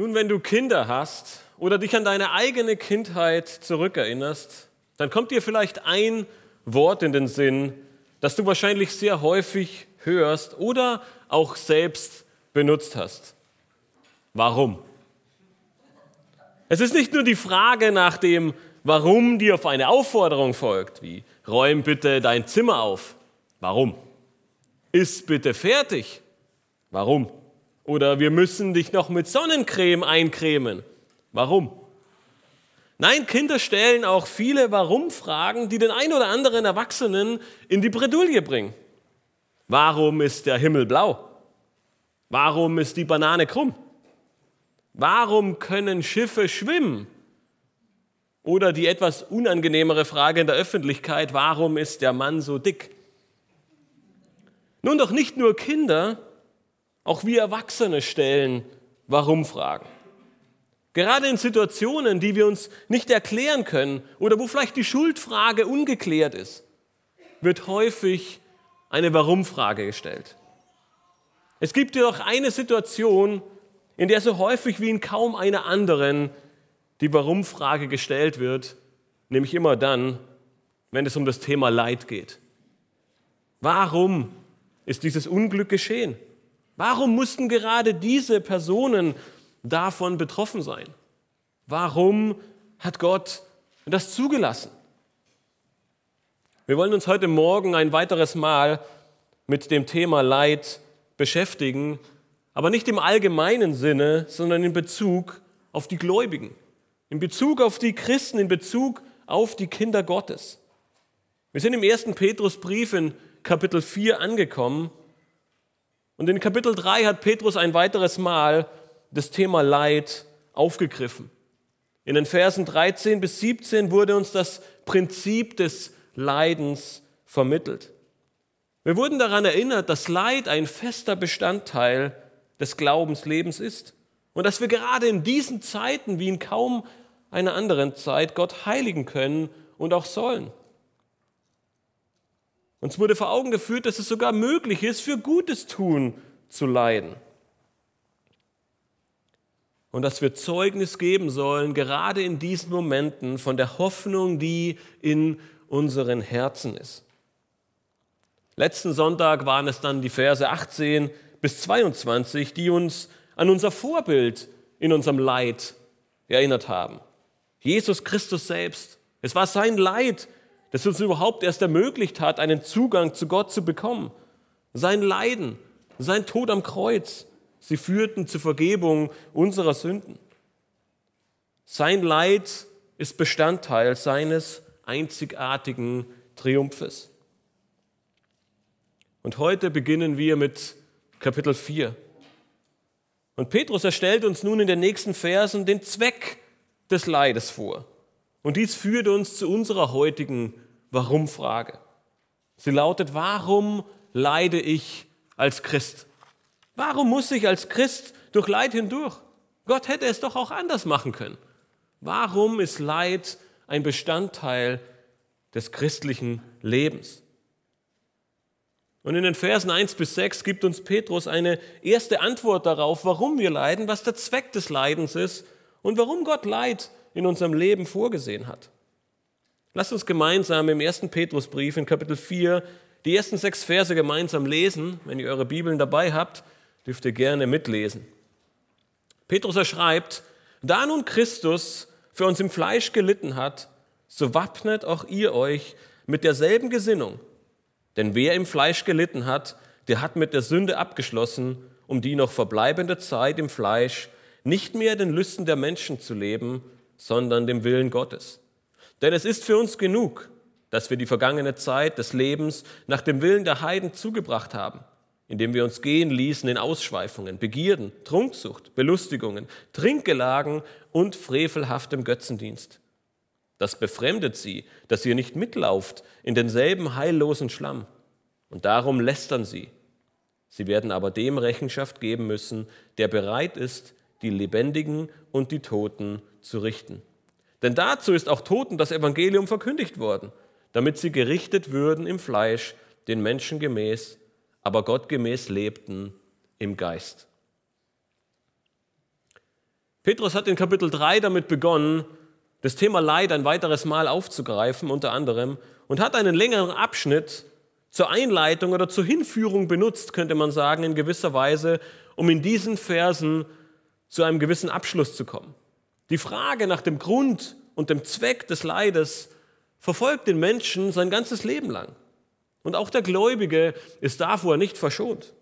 Nun, wenn du Kinder hast oder dich an deine eigene Kindheit zurückerinnerst, dann kommt dir vielleicht ein Wort in den Sinn, das du wahrscheinlich sehr häufig hörst oder auch selbst benutzt hast. Warum? Es ist nicht nur die Frage nach dem, warum die auf eine Aufforderung folgt, wie räum bitte dein Zimmer auf. Warum? Iss bitte fertig. Warum? Oder wir müssen dich noch mit Sonnencreme eincremen. Warum? Nein, Kinder stellen auch viele Warum-Fragen, die den ein oder anderen Erwachsenen in die Bredouille bringen. Warum ist der Himmel blau? Warum ist die Banane krumm? Warum können Schiffe schwimmen? Oder die etwas unangenehmere Frage in der Öffentlichkeit, warum ist der Mann so dick? Nun doch nicht nur Kinder, auch wir Erwachsene stellen Warum-Fragen. Gerade in Situationen, die wir uns nicht erklären können oder wo vielleicht die Schuldfrage ungeklärt ist, wird häufig eine Warum-Frage gestellt. Es gibt jedoch eine Situation, in der so häufig wie in kaum einer anderen die Warum-Frage gestellt wird, nämlich immer dann, wenn es um das Thema Leid geht. Warum ist dieses Unglück geschehen? Warum mussten gerade diese Personen davon betroffen sein? Warum hat Gott das zugelassen? Wir wollen uns heute Morgen ein weiteres Mal mit dem Thema Leid beschäftigen, aber nicht im allgemeinen Sinne, sondern in Bezug auf die Gläubigen, in Bezug auf die Christen, in Bezug auf die Kinder Gottes. Wir sind im ersten Petrusbrief in Kapitel 4 angekommen und in Kapitel 3 hat Petrus ein weiteres Mal das Thema Leid aufgegriffen. In den Versen 13 bis 17 wurde uns das Prinzip des Leidens vermittelt. Wir wurden daran erinnert, dass Leid ein fester Bestandteil des Glaubenslebens ist und dass wir gerade in diesen Zeiten wie in kaum einer anderen Zeit Gott heiligen können und auch sollen. Uns wurde vor Augen geführt, dass es sogar möglich ist, für Gutes tun zu leiden und dass wir Zeugnis geben sollen, gerade in diesen Momenten, von der Hoffnung, die in unseren Herzen ist. Letzten Sonntag waren es dann die Verse 18 bis 22, die uns an unser Vorbild in unserem Leid erinnert haben. Jesus Christus selbst. Es war sein Leid, das uns überhaupt erst ermöglicht hat, einen Zugang zu Gott zu bekommen. Sein Leiden, sein Tod am Kreuz, Sie führten zur Vergebung unserer Sünden. Sein Leid ist Bestandteil seines einzigartigen Triumphes. Und heute beginnen wir mit Kapitel 4. Und Petrus erstellt uns nun in den nächsten Versen den Zweck des Leides vor. Und dies führt uns zu unserer heutigen Warum-Frage. Sie lautet, warum leide ich als Christ? Warum muss ich als Christ durch Leid hindurch? Gott hätte es doch auch anders machen können. Warum ist Leid ein Bestandteil des christlichen Lebens? Und in den Versen 1 bis 6 gibt uns Petrus eine erste Antwort darauf, warum wir leiden, was der Zweck des Leidens ist und warum Gott Leid in unserem Leben vorgesehen hat. Lasst uns gemeinsam im ersten Petrusbrief in Kapitel 4 die ersten sechs Verse gemeinsam lesen, wenn ihr eure Bibeln dabei habt dürft ihr gerne mitlesen. Petrus er schreibt, da nun Christus für uns im Fleisch gelitten hat, so wappnet auch ihr euch mit derselben Gesinnung. Denn wer im Fleisch gelitten hat, der hat mit der Sünde abgeschlossen, um die noch verbleibende Zeit im Fleisch nicht mehr den Lüsten der Menschen zu leben, sondern dem Willen Gottes. Denn es ist für uns genug, dass wir die vergangene Zeit des Lebens nach dem Willen der Heiden zugebracht haben indem wir uns gehen ließen in Ausschweifungen, Begierden, Trunksucht, Belustigungen, Trinkgelagen und frevelhaftem Götzendienst. Das befremdet sie, dass ihr nicht mitlauft in denselben heillosen Schlamm. Und darum lästern sie. Sie werden aber dem Rechenschaft geben müssen, der bereit ist, die Lebendigen und die Toten zu richten. Denn dazu ist auch Toten das Evangelium verkündigt worden, damit sie gerichtet würden im Fleisch, den Menschen gemäß, aber gottgemäß lebten im Geist. Petrus hat in Kapitel 3 damit begonnen, das Thema Leid ein weiteres Mal aufzugreifen, unter anderem, und hat einen längeren Abschnitt zur Einleitung oder zur Hinführung benutzt, könnte man sagen, in gewisser Weise, um in diesen Versen zu einem gewissen Abschluss zu kommen. Die Frage nach dem Grund und dem Zweck des Leides verfolgt den Menschen sein ganzes Leben lang. Und auch der Gläubige ist davor nicht verschont.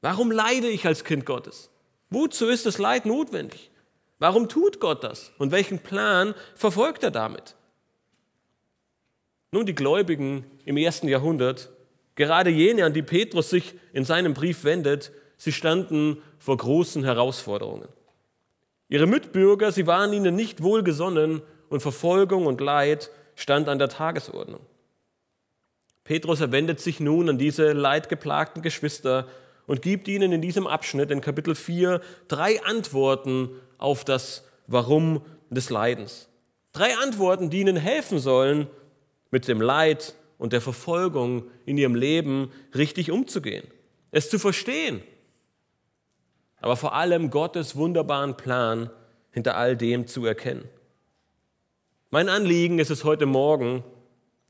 Warum leide ich als Kind Gottes? Wozu ist das Leid notwendig? Warum tut Gott das? Und welchen Plan verfolgt er damit? Nun, die Gläubigen im ersten Jahrhundert, gerade jene, an die Petrus sich in seinem Brief wendet, sie standen vor großen Herausforderungen. Ihre Mitbürger, sie waren ihnen nicht wohlgesonnen und Verfolgung und Leid stand an der Tagesordnung. Petrus wendet sich nun an diese leidgeplagten Geschwister und gibt ihnen in diesem Abschnitt in Kapitel 4 drei Antworten auf das Warum des Leidens. Drei Antworten, die ihnen helfen sollen, mit dem Leid und der Verfolgung in ihrem Leben richtig umzugehen, es zu verstehen, aber vor allem Gottes wunderbaren Plan hinter all dem zu erkennen. Mein Anliegen ist es heute Morgen,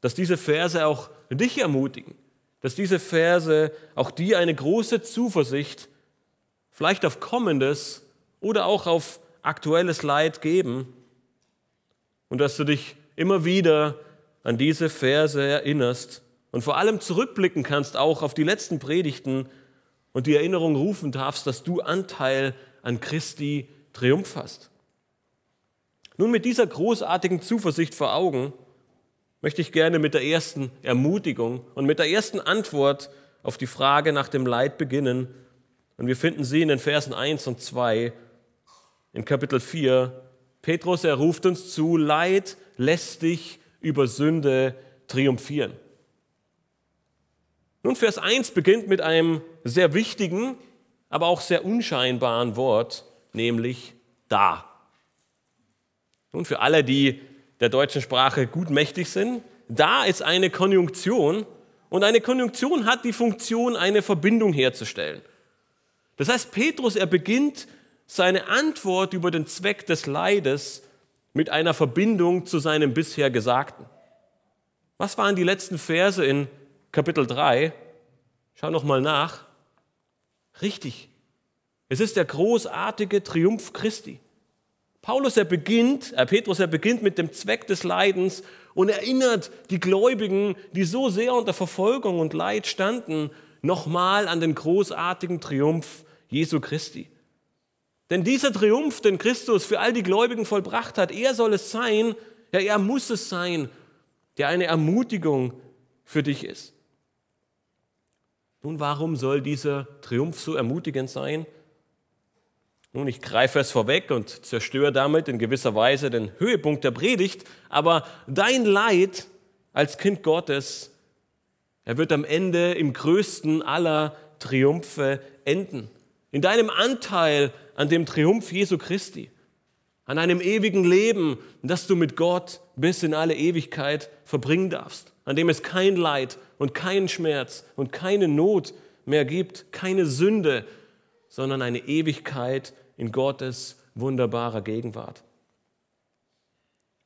dass diese Verse auch dich ermutigen, dass diese Verse auch dir eine große Zuversicht, vielleicht auf Kommendes oder auch auf aktuelles Leid geben und dass du dich immer wieder an diese Verse erinnerst und vor allem zurückblicken kannst auch auf die letzten Predigten und die Erinnerung rufen darfst, dass du Anteil an Christi Triumph hast. Nun mit dieser großartigen Zuversicht vor Augen möchte ich gerne mit der ersten Ermutigung und mit der ersten Antwort auf die Frage nach dem Leid beginnen. Und wir finden sie in den Versen 1 und 2 in Kapitel 4. Petrus, er ruft uns zu, Leid lässt dich über Sünde triumphieren. Nun, Vers 1 beginnt mit einem sehr wichtigen, aber auch sehr unscheinbaren Wort, nämlich da. Nun, für alle, die der deutschen Sprache gut mächtig sind. Da ist eine Konjunktion und eine Konjunktion hat die Funktion, eine Verbindung herzustellen. Das heißt, Petrus, er beginnt seine Antwort über den Zweck des Leides mit einer Verbindung zu seinem bisher Gesagten. Was waren die letzten Verse in Kapitel 3? Schau noch mal nach. Richtig. Es ist der großartige Triumph Christi. Paulus, er beginnt, äh Petrus, er beginnt mit dem Zweck des Leidens und erinnert die Gläubigen, die so sehr unter Verfolgung und Leid standen, nochmal an den großartigen Triumph Jesu Christi. Denn dieser Triumph, den Christus für all die Gläubigen vollbracht hat, er soll es sein, ja, er muss es sein, der eine Ermutigung für dich ist. Nun, warum soll dieser Triumph so ermutigend sein? Nun, ich greife es vorweg und zerstöre damit in gewisser Weise den Höhepunkt der Predigt, aber dein Leid als Kind Gottes, er wird am Ende im größten aller Triumphe enden. In deinem Anteil an dem Triumph Jesu Christi, an einem ewigen Leben, das du mit Gott bis in alle Ewigkeit verbringen darfst, an dem es kein Leid und keinen Schmerz und keine Not mehr gibt, keine Sünde, sondern eine Ewigkeit in Gottes wunderbarer Gegenwart.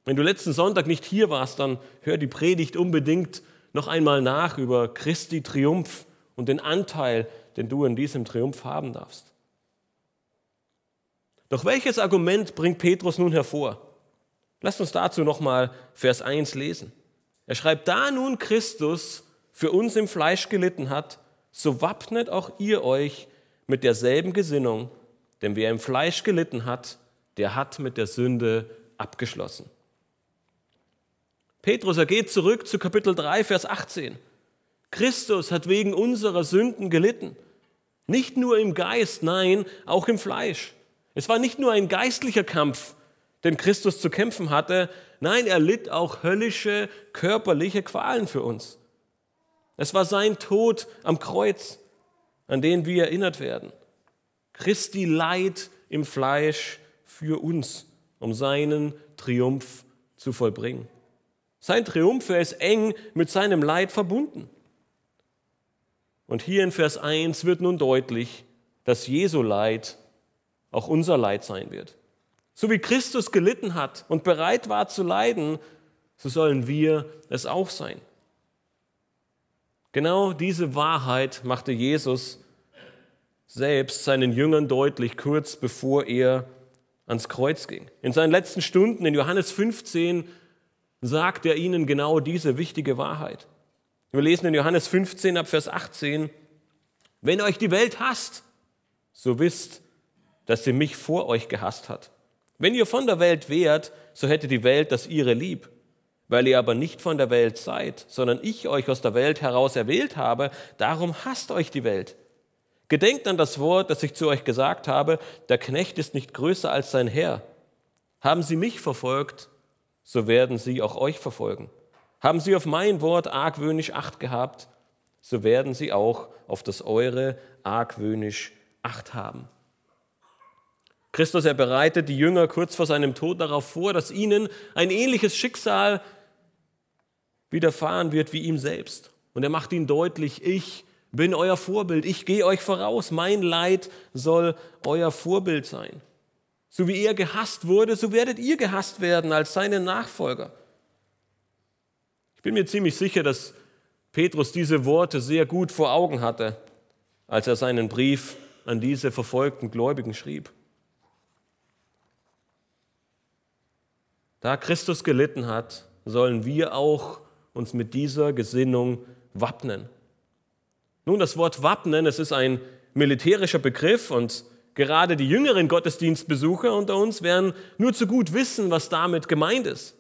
Wenn du letzten Sonntag nicht hier warst, dann hör die Predigt unbedingt noch einmal nach über Christi Triumph und den Anteil, den du in diesem Triumph haben darfst. Doch welches Argument bringt Petrus nun hervor? Lasst uns dazu nochmal Vers 1 lesen. Er schreibt, da nun Christus für uns im Fleisch gelitten hat, so wappnet auch ihr euch mit derselben Gesinnung, denn wer im Fleisch gelitten hat, der hat mit der Sünde abgeschlossen. Petrus, er geht zurück zu Kapitel 3, Vers 18. Christus hat wegen unserer Sünden gelitten. Nicht nur im Geist, nein, auch im Fleisch. Es war nicht nur ein geistlicher Kampf, den Christus zu kämpfen hatte, nein, er litt auch höllische körperliche Qualen für uns. Es war sein Tod am Kreuz, an den wir erinnert werden. Christi Leid im Fleisch für uns, um seinen Triumph zu vollbringen. Sein Triumph, ist eng mit seinem Leid verbunden. Und hier in Vers 1 wird nun deutlich, dass Jesu Leid auch unser Leid sein wird. So wie Christus gelitten hat und bereit war zu leiden, so sollen wir es auch sein. Genau diese Wahrheit machte Jesus selbst seinen Jüngern deutlich, kurz bevor er ans Kreuz ging. In seinen letzten Stunden in Johannes 15 sagt er ihnen genau diese wichtige Wahrheit. Wir lesen in Johannes 15 ab Vers 18, wenn euch die Welt hasst, so wisst, dass sie mich vor euch gehasst hat. Wenn ihr von der Welt wärt, so hätte die Welt das ihre lieb. Weil ihr aber nicht von der Welt seid, sondern ich euch aus der Welt heraus erwählt habe, darum hasst euch die Welt. Gedenkt an das Wort, das ich zu euch gesagt habe, der Knecht ist nicht größer als sein Herr. Haben sie mich verfolgt, so werden sie auch euch verfolgen. Haben sie auf mein Wort argwöhnisch Acht gehabt, so werden sie auch auf das eure argwöhnisch Acht haben. Christus, er bereitet die Jünger kurz vor seinem Tod darauf vor, dass ihnen ein ähnliches Schicksal widerfahren wird wie ihm selbst. Und er macht ihnen deutlich, ich bin euer Vorbild, ich gehe euch voraus, mein Leid soll euer Vorbild sein. So wie er gehasst wurde, so werdet ihr gehasst werden als seine Nachfolger. Ich bin mir ziemlich sicher, dass Petrus diese Worte sehr gut vor Augen hatte, als er seinen Brief an diese verfolgten Gläubigen schrieb. Da Christus gelitten hat, sollen wir auch uns mit dieser Gesinnung wappnen. Nun, das Wort wappnen, es ist ein militärischer Begriff und gerade die jüngeren Gottesdienstbesucher unter uns werden nur zu gut wissen, was damit gemeint ist.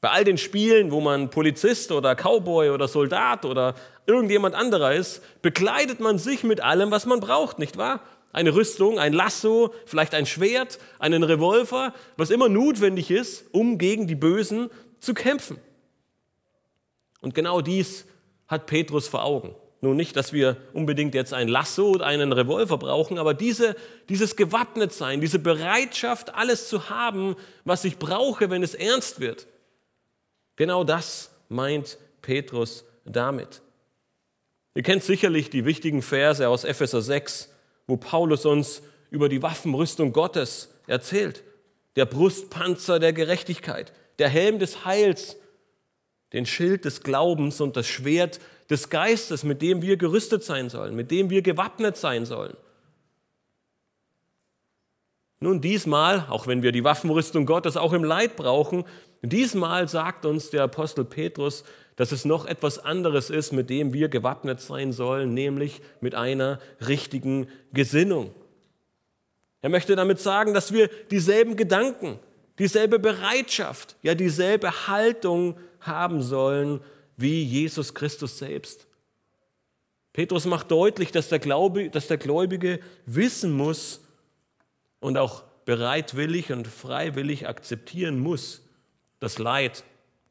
Bei all den Spielen, wo man Polizist oder Cowboy oder Soldat oder irgendjemand anderer ist, bekleidet man sich mit allem, was man braucht, nicht wahr? Eine Rüstung, ein Lasso, vielleicht ein Schwert, einen Revolver, was immer notwendig ist, um gegen die Bösen zu kämpfen. Und genau dies hat Petrus vor Augen. Nun nicht, dass wir unbedingt jetzt ein Lasso oder einen Revolver brauchen, aber diese, dieses Gewappnetsein, diese Bereitschaft, alles zu haben, was ich brauche, wenn es ernst wird. Genau das meint Petrus damit. Ihr kennt sicherlich die wichtigen Verse aus Epheser 6, wo Paulus uns über die Waffenrüstung Gottes erzählt. Der Brustpanzer der Gerechtigkeit, der Helm des Heils den Schild des Glaubens und das Schwert des Geistes, mit dem wir gerüstet sein sollen, mit dem wir gewappnet sein sollen. Nun, diesmal, auch wenn wir die Waffenrüstung Gottes auch im Leid brauchen, diesmal sagt uns der Apostel Petrus, dass es noch etwas anderes ist, mit dem wir gewappnet sein sollen, nämlich mit einer richtigen Gesinnung. Er möchte damit sagen, dass wir dieselben Gedanken, dieselbe Bereitschaft, ja dieselbe Haltung haben sollen wie Jesus Christus selbst. Petrus macht deutlich, dass der, Glaube, dass der Gläubige wissen muss und auch bereitwillig und freiwillig akzeptieren muss, dass Leid,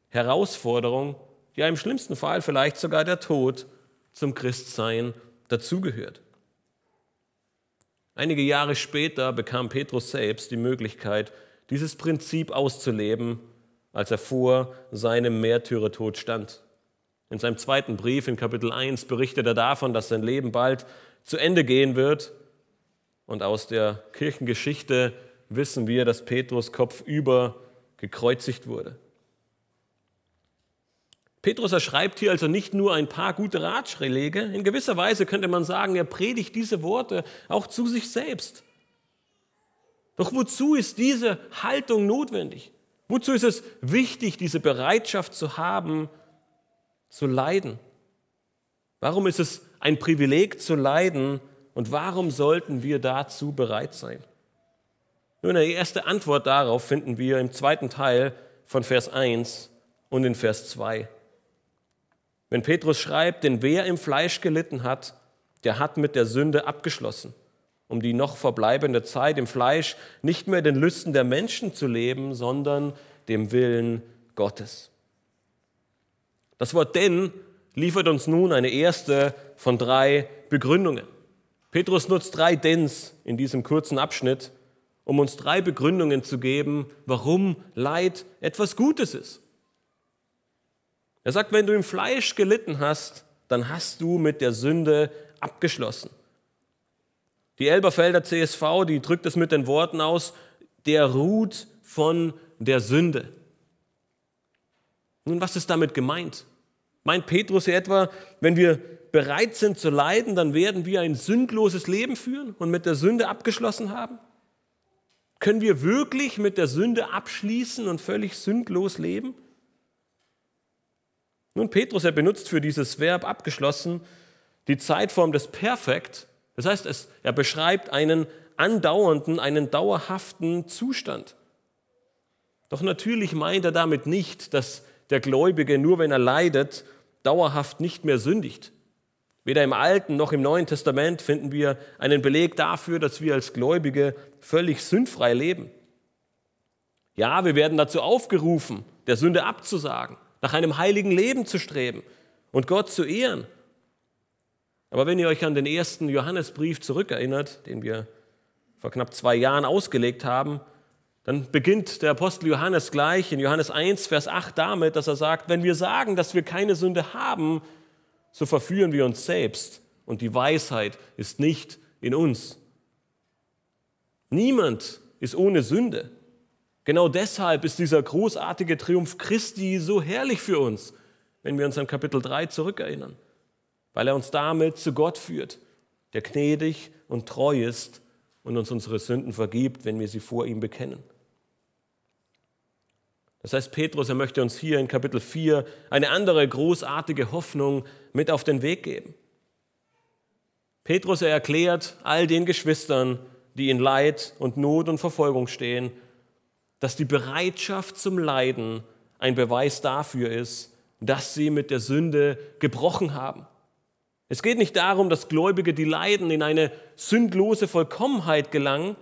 Herausforderung, ja im schlimmsten Fall vielleicht sogar der Tod zum Christsein dazugehört. Einige Jahre später bekam Petrus selbst die Möglichkeit, dieses Prinzip auszuleben als er vor seinem Märtyrertod stand. In seinem zweiten Brief in Kapitel 1 berichtet er davon, dass sein Leben bald zu Ende gehen wird. Und aus der Kirchengeschichte wissen wir, dass Petrus kopfüber gekreuzigt wurde. Petrus erschreibt hier also nicht nur ein paar gute Ratschläge, in gewisser Weise könnte man sagen, er predigt diese Worte auch zu sich selbst. Doch wozu ist diese Haltung notwendig? Wozu ist es wichtig, diese Bereitschaft zu haben, zu leiden? Warum ist es ein Privileg zu leiden und warum sollten wir dazu bereit sein? Nun, eine erste Antwort darauf finden wir im zweiten Teil von Vers 1 und in Vers 2. Wenn Petrus schreibt, denn wer im Fleisch gelitten hat, der hat mit der Sünde abgeschlossen um die noch verbleibende Zeit im Fleisch nicht mehr den Lüsten der Menschen zu leben, sondern dem Willen Gottes. Das Wort denn liefert uns nun eine erste von drei Begründungen. Petrus nutzt drei Dens in diesem kurzen Abschnitt, um uns drei Begründungen zu geben, warum Leid etwas Gutes ist. Er sagt, wenn du im Fleisch gelitten hast, dann hast du mit der Sünde abgeschlossen. Die Elberfelder CSV, die drückt es mit den Worten aus, der ruht von der Sünde. Nun, was ist damit gemeint? Meint Petrus hier etwa, wenn wir bereit sind zu leiden, dann werden wir ein sündloses Leben führen und mit der Sünde abgeschlossen haben? Können wir wirklich mit der Sünde abschließen und völlig sündlos leben? Nun, Petrus, er benutzt für dieses Verb abgeschlossen die Zeitform des Perfekt. Das heißt, es, er beschreibt einen andauernden, einen dauerhaften Zustand. Doch natürlich meint er damit nicht, dass der Gläubige nur wenn er leidet, dauerhaft nicht mehr sündigt. Weder im Alten noch im Neuen Testament finden wir einen Beleg dafür, dass wir als Gläubige völlig sündfrei leben. Ja, wir werden dazu aufgerufen, der Sünde abzusagen, nach einem heiligen Leben zu streben und Gott zu ehren. Aber wenn ihr euch an den ersten Johannesbrief zurückerinnert, den wir vor knapp zwei Jahren ausgelegt haben, dann beginnt der Apostel Johannes gleich in Johannes 1, Vers 8 damit, dass er sagt, wenn wir sagen, dass wir keine Sünde haben, so verführen wir uns selbst und die Weisheit ist nicht in uns. Niemand ist ohne Sünde. Genau deshalb ist dieser großartige Triumph Christi so herrlich für uns, wenn wir uns an Kapitel 3 zurückerinnern, weil er uns damit zu Gott führt, der gnädig und treu ist und uns unsere Sünden vergibt, wenn wir sie vor ihm bekennen. Das heißt, Petrus, er möchte uns hier in Kapitel 4 eine andere großartige Hoffnung mit auf den Weg geben. Petrus, er erklärt all den Geschwistern, die in Leid und Not und Verfolgung stehen, dass die Bereitschaft zum Leiden ein Beweis dafür ist, dass sie mit der Sünde gebrochen haben. Es geht nicht darum, dass Gläubige, die leiden, in eine sündlose Vollkommenheit gelangen,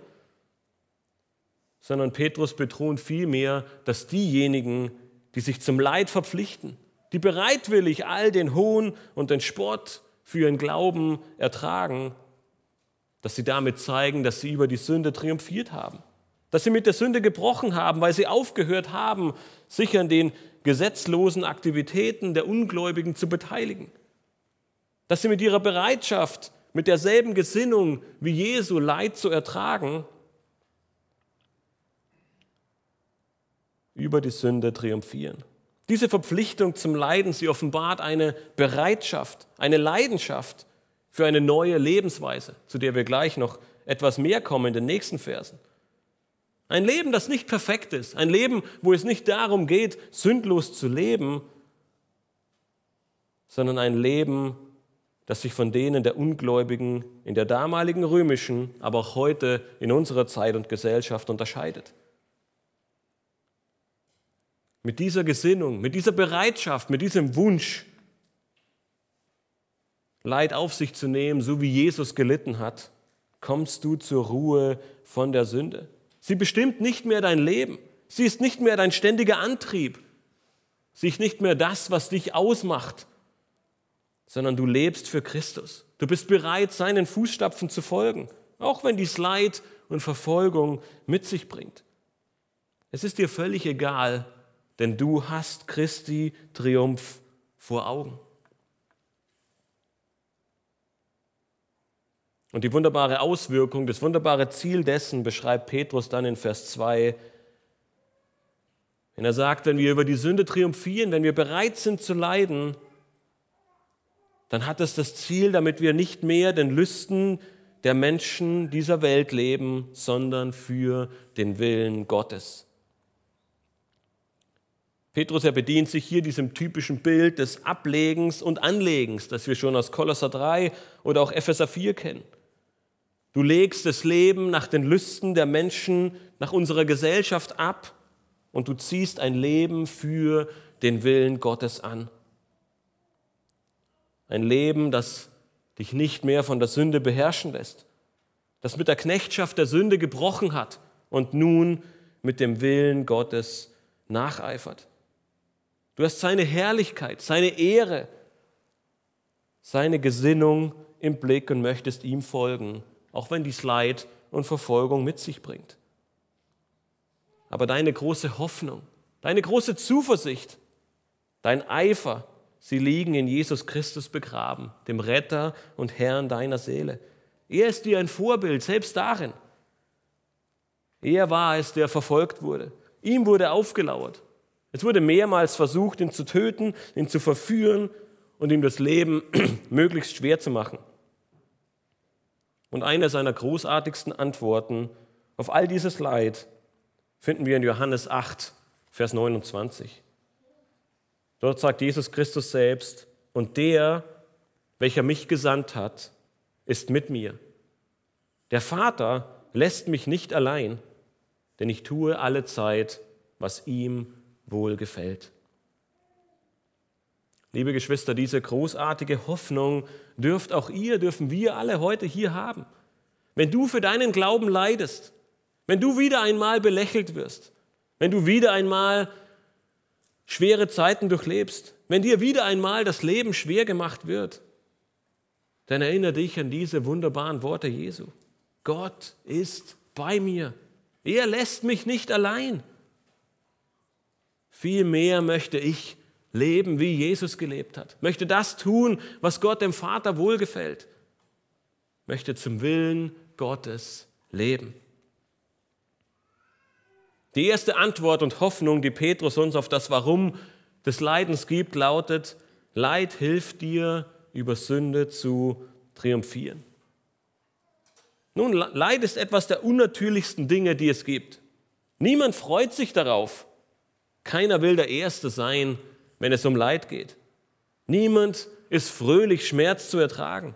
sondern Petrus betont vielmehr, dass diejenigen, die sich zum Leid verpflichten, die bereitwillig all den Hohn und den Spott für ihren Glauben ertragen, dass sie damit zeigen, dass sie über die Sünde triumphiert haben, dass sie mit der Sünde gebrochen haben, weil sie aufgehört haben, sich an den gesetzlosen Aktivitäten der Ungläubigen zu beteiligen, dass sie mit ihrer Bereitschaft, mit derselben Gesinnung wie Jesu Leid zu ertragen, über die Sünde triumphieren. Diese Verpflichtung zum Leiden, sie offenbart eine Bereitschaft, eine Leidenschaft für eine neue Lebensweise, zu der wir gleich noch etwas mehr kommen in den nächsten Versen. Ein Leben, das nicht perfekt ist, ein Leben, wo es nicht darum geht, sündlos zu leben, sondern ein Leben, das sich von denen der Ungläubigen in der damaligen römischen, aber auch heute in unserer Zeit und Gesellschaft unterscheidet. Mit dieser Gesinnung, mit dieser Bereitschaft, mit diesem Wunsch, Leid auf sich zu nehmen, so wie Jesus gelitten hat, kommst du zur Ruhe von der Sünde. Sie bestimmt nicht mehr dein Leben. Sie ist nicht mehr dein ständiger Antrieb. Sie ist nicht mehr das, was dich ausmacht, sondern du lebst für Christus. Du bist bereit, seinen Fußstapfen zu folgen, auch wenn dies Leid und Verfolgung mit sich bringt. Es ist dir völlig egal, denn du hast Christi Triumph vor Augen. Und die wunderbare Auswirkung, das wunderbare Ziel dessen beschreibt Petrus dann in Vers 2, wenn er sagt, wenn wir über die Sünde triumphieren, wenn wir bereit sind zu leiden, dann hat es das Ziel, damit wir nicht mehr den Lüsten der Menschen dieser Welt leben, sondern für den Willen Gottes. Petrus, er bedient sich hier diesem typischen Bild des Ablegens und Anlegens, das wir schon aus Kolosser 3 oder auch Epheser 4 kennen. Du legst das Leben nach den Lüsten der Menschen, nach unserer Gesellschaft ab und du ziehst ein Leben für den Willen Gottes an. Ein Leben, das dich nicht mehr von der Sünde beherrschen lässt, das mit der Knechtschaft der Sünde gebrochen hat und nun mit dem Willen Gottes nacheifert. Du hast seine Herrlichkeit, seine Ehre, seine Gesinnung im Blick und möchtest ihm folgen, auch wenn dies Leid und Verfolgung mit sich bringt. Aber deine große Hoffnung, deine große Zuversicht, dein Eifer, sie liegen in Jesus Christus begraben, dem Retter und Herrn deiner Seele. Er ist dir ein Vorbild, selbst darin. Er war es, der verfolgt wurde. Ihm wurde aufgelauert. Es wurde mehrmals versucht, ihn zu töten, ihn zu verführen und ihm das Leben möglichst schwer zu machen. Und eine seiner großartigsten Antworten auf all dieses Leid finden wir in Johannes 8, Vers 29. Dort sagt Jesus Christus selbst, und der, welcher mich gesandt hat, ist mit mir. Der Vater lässt mich nicht allein, denn ich tue alle Zeit, was ihm wohlgefällt. Liebe Geschwister, diese großartige Hoffnung dürft auch ihr, dürfen wir alle heute hier haben. Wenn du für deinen Glauben leidest, wenn du wieder einmal belächelt wirst, wenn du wieder einmal schwere Zeiten durchlebst, wenn dir wieder einmal das Leben schwer gemacht wird, dann erinnere dich an diese wunderbaren Worte Jesu. Gott ist bei mir. Er lässt mich nicht allein. Vielmehr möchte ich leben, wie Jesus gelebt hat. Möchte das tun, was Gott dem Vater wohlgefällt. Möchte zum Willen Gottes leben. Die erste Antwort und Hoffnung, die Petrus uns auf das Warum des Leidens gibt, lautet, Leid hilft dir, über Sünde zu triumphieren. Nun, Leid ist etwas der unnatürlichsten Dinge, die es gibt. Niemand freut sich darauf. Keiner will der Erste sein, wenn es um Leid geht. Niemand ist fröhlich, Schmerz zu ertragen.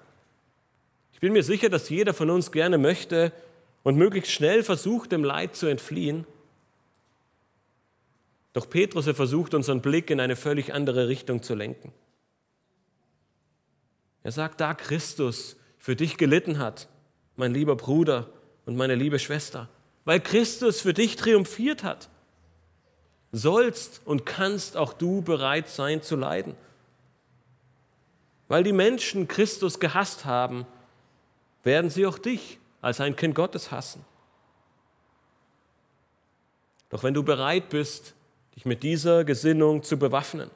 Ich bin mir sicher, dass jeder von uns gerne möchte und möglichst schnell versucht, dem Leid zu entfliehen. Doch Petrus er versucht, unseren Blick in eine völlig andere Richtung zu lenken. Er sagt, da Christus für dich gelitten hat, mein lieber Bruder und meine liebe Schwester, weil Christus für dich triumphiert hat, sollst und kannst auch du bereit sein zu leiden. Weil die Menschen Christus gehasst haben, werden sie auch dich als ein Kind Gottes hassen. Doch wenn du bereit bist, dich mit dieser Gesinnung zu bewaffnen,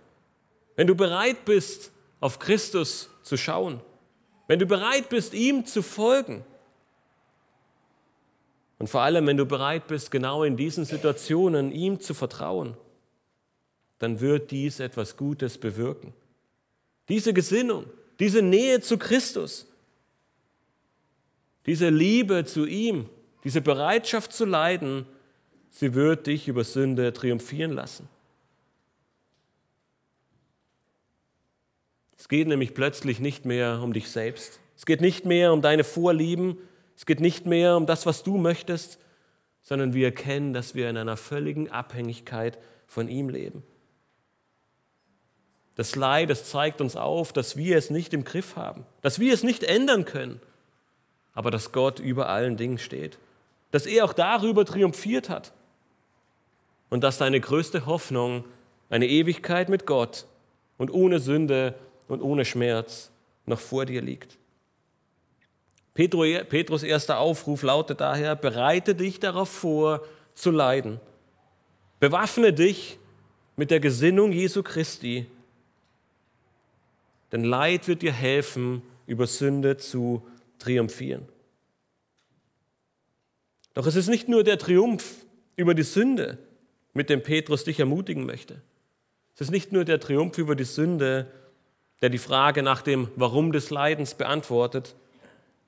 wenn du bereit bist, auf Christus zu schauen, wenn du bereit bist, ihm zu folgen, und vor allem, wenn du bereit bist, genau in diesen Situationen ihm zu vertrauen, dann wird dies etwas Gutes bewirken. Diese Gesinnung, diese Nähe zu Christus, diese Liebe zu ihm, diese Bereitschaft zu leiden, sie wird dich über Sünde triumphieren lassen. Es geht nämlich plötzlich nicht mehr um dich selbst. Es geht nicht mehr um deine Vorlieben, es geht nicht mehr um das, was du möchtest, sondern wir erkennen, dass wir in einer völligen Abhängigkeit von ihm leben. Das Leid, das zeigt uns auf, dass wir es nicht im Griff haben, dass wir es nicht ändern können, aber dass Gott über allen Dingen steht, dass er auch darüber triumphiert hat und dass deine größte Hoffnung eine Ewigkeit mit Gott und ohne Sünde und ohne Schmerz noch vor dir liegt. Petrus erster Aufruf lautet daher, bereite dich darauf vor, zu leiden. Bewaffne dich mit der Gesinnung Jesu Christi, denn Leid wird dir helfen, über Sünde zu triumphieren. Doch es ist nicht nur der Triumph über die Sünde, mit dem Petrus dich ermutigen möchte. Es ist nicht nur der Triumph über die Sünde, der die Frage nach dem Warum des Leidens beantwortet,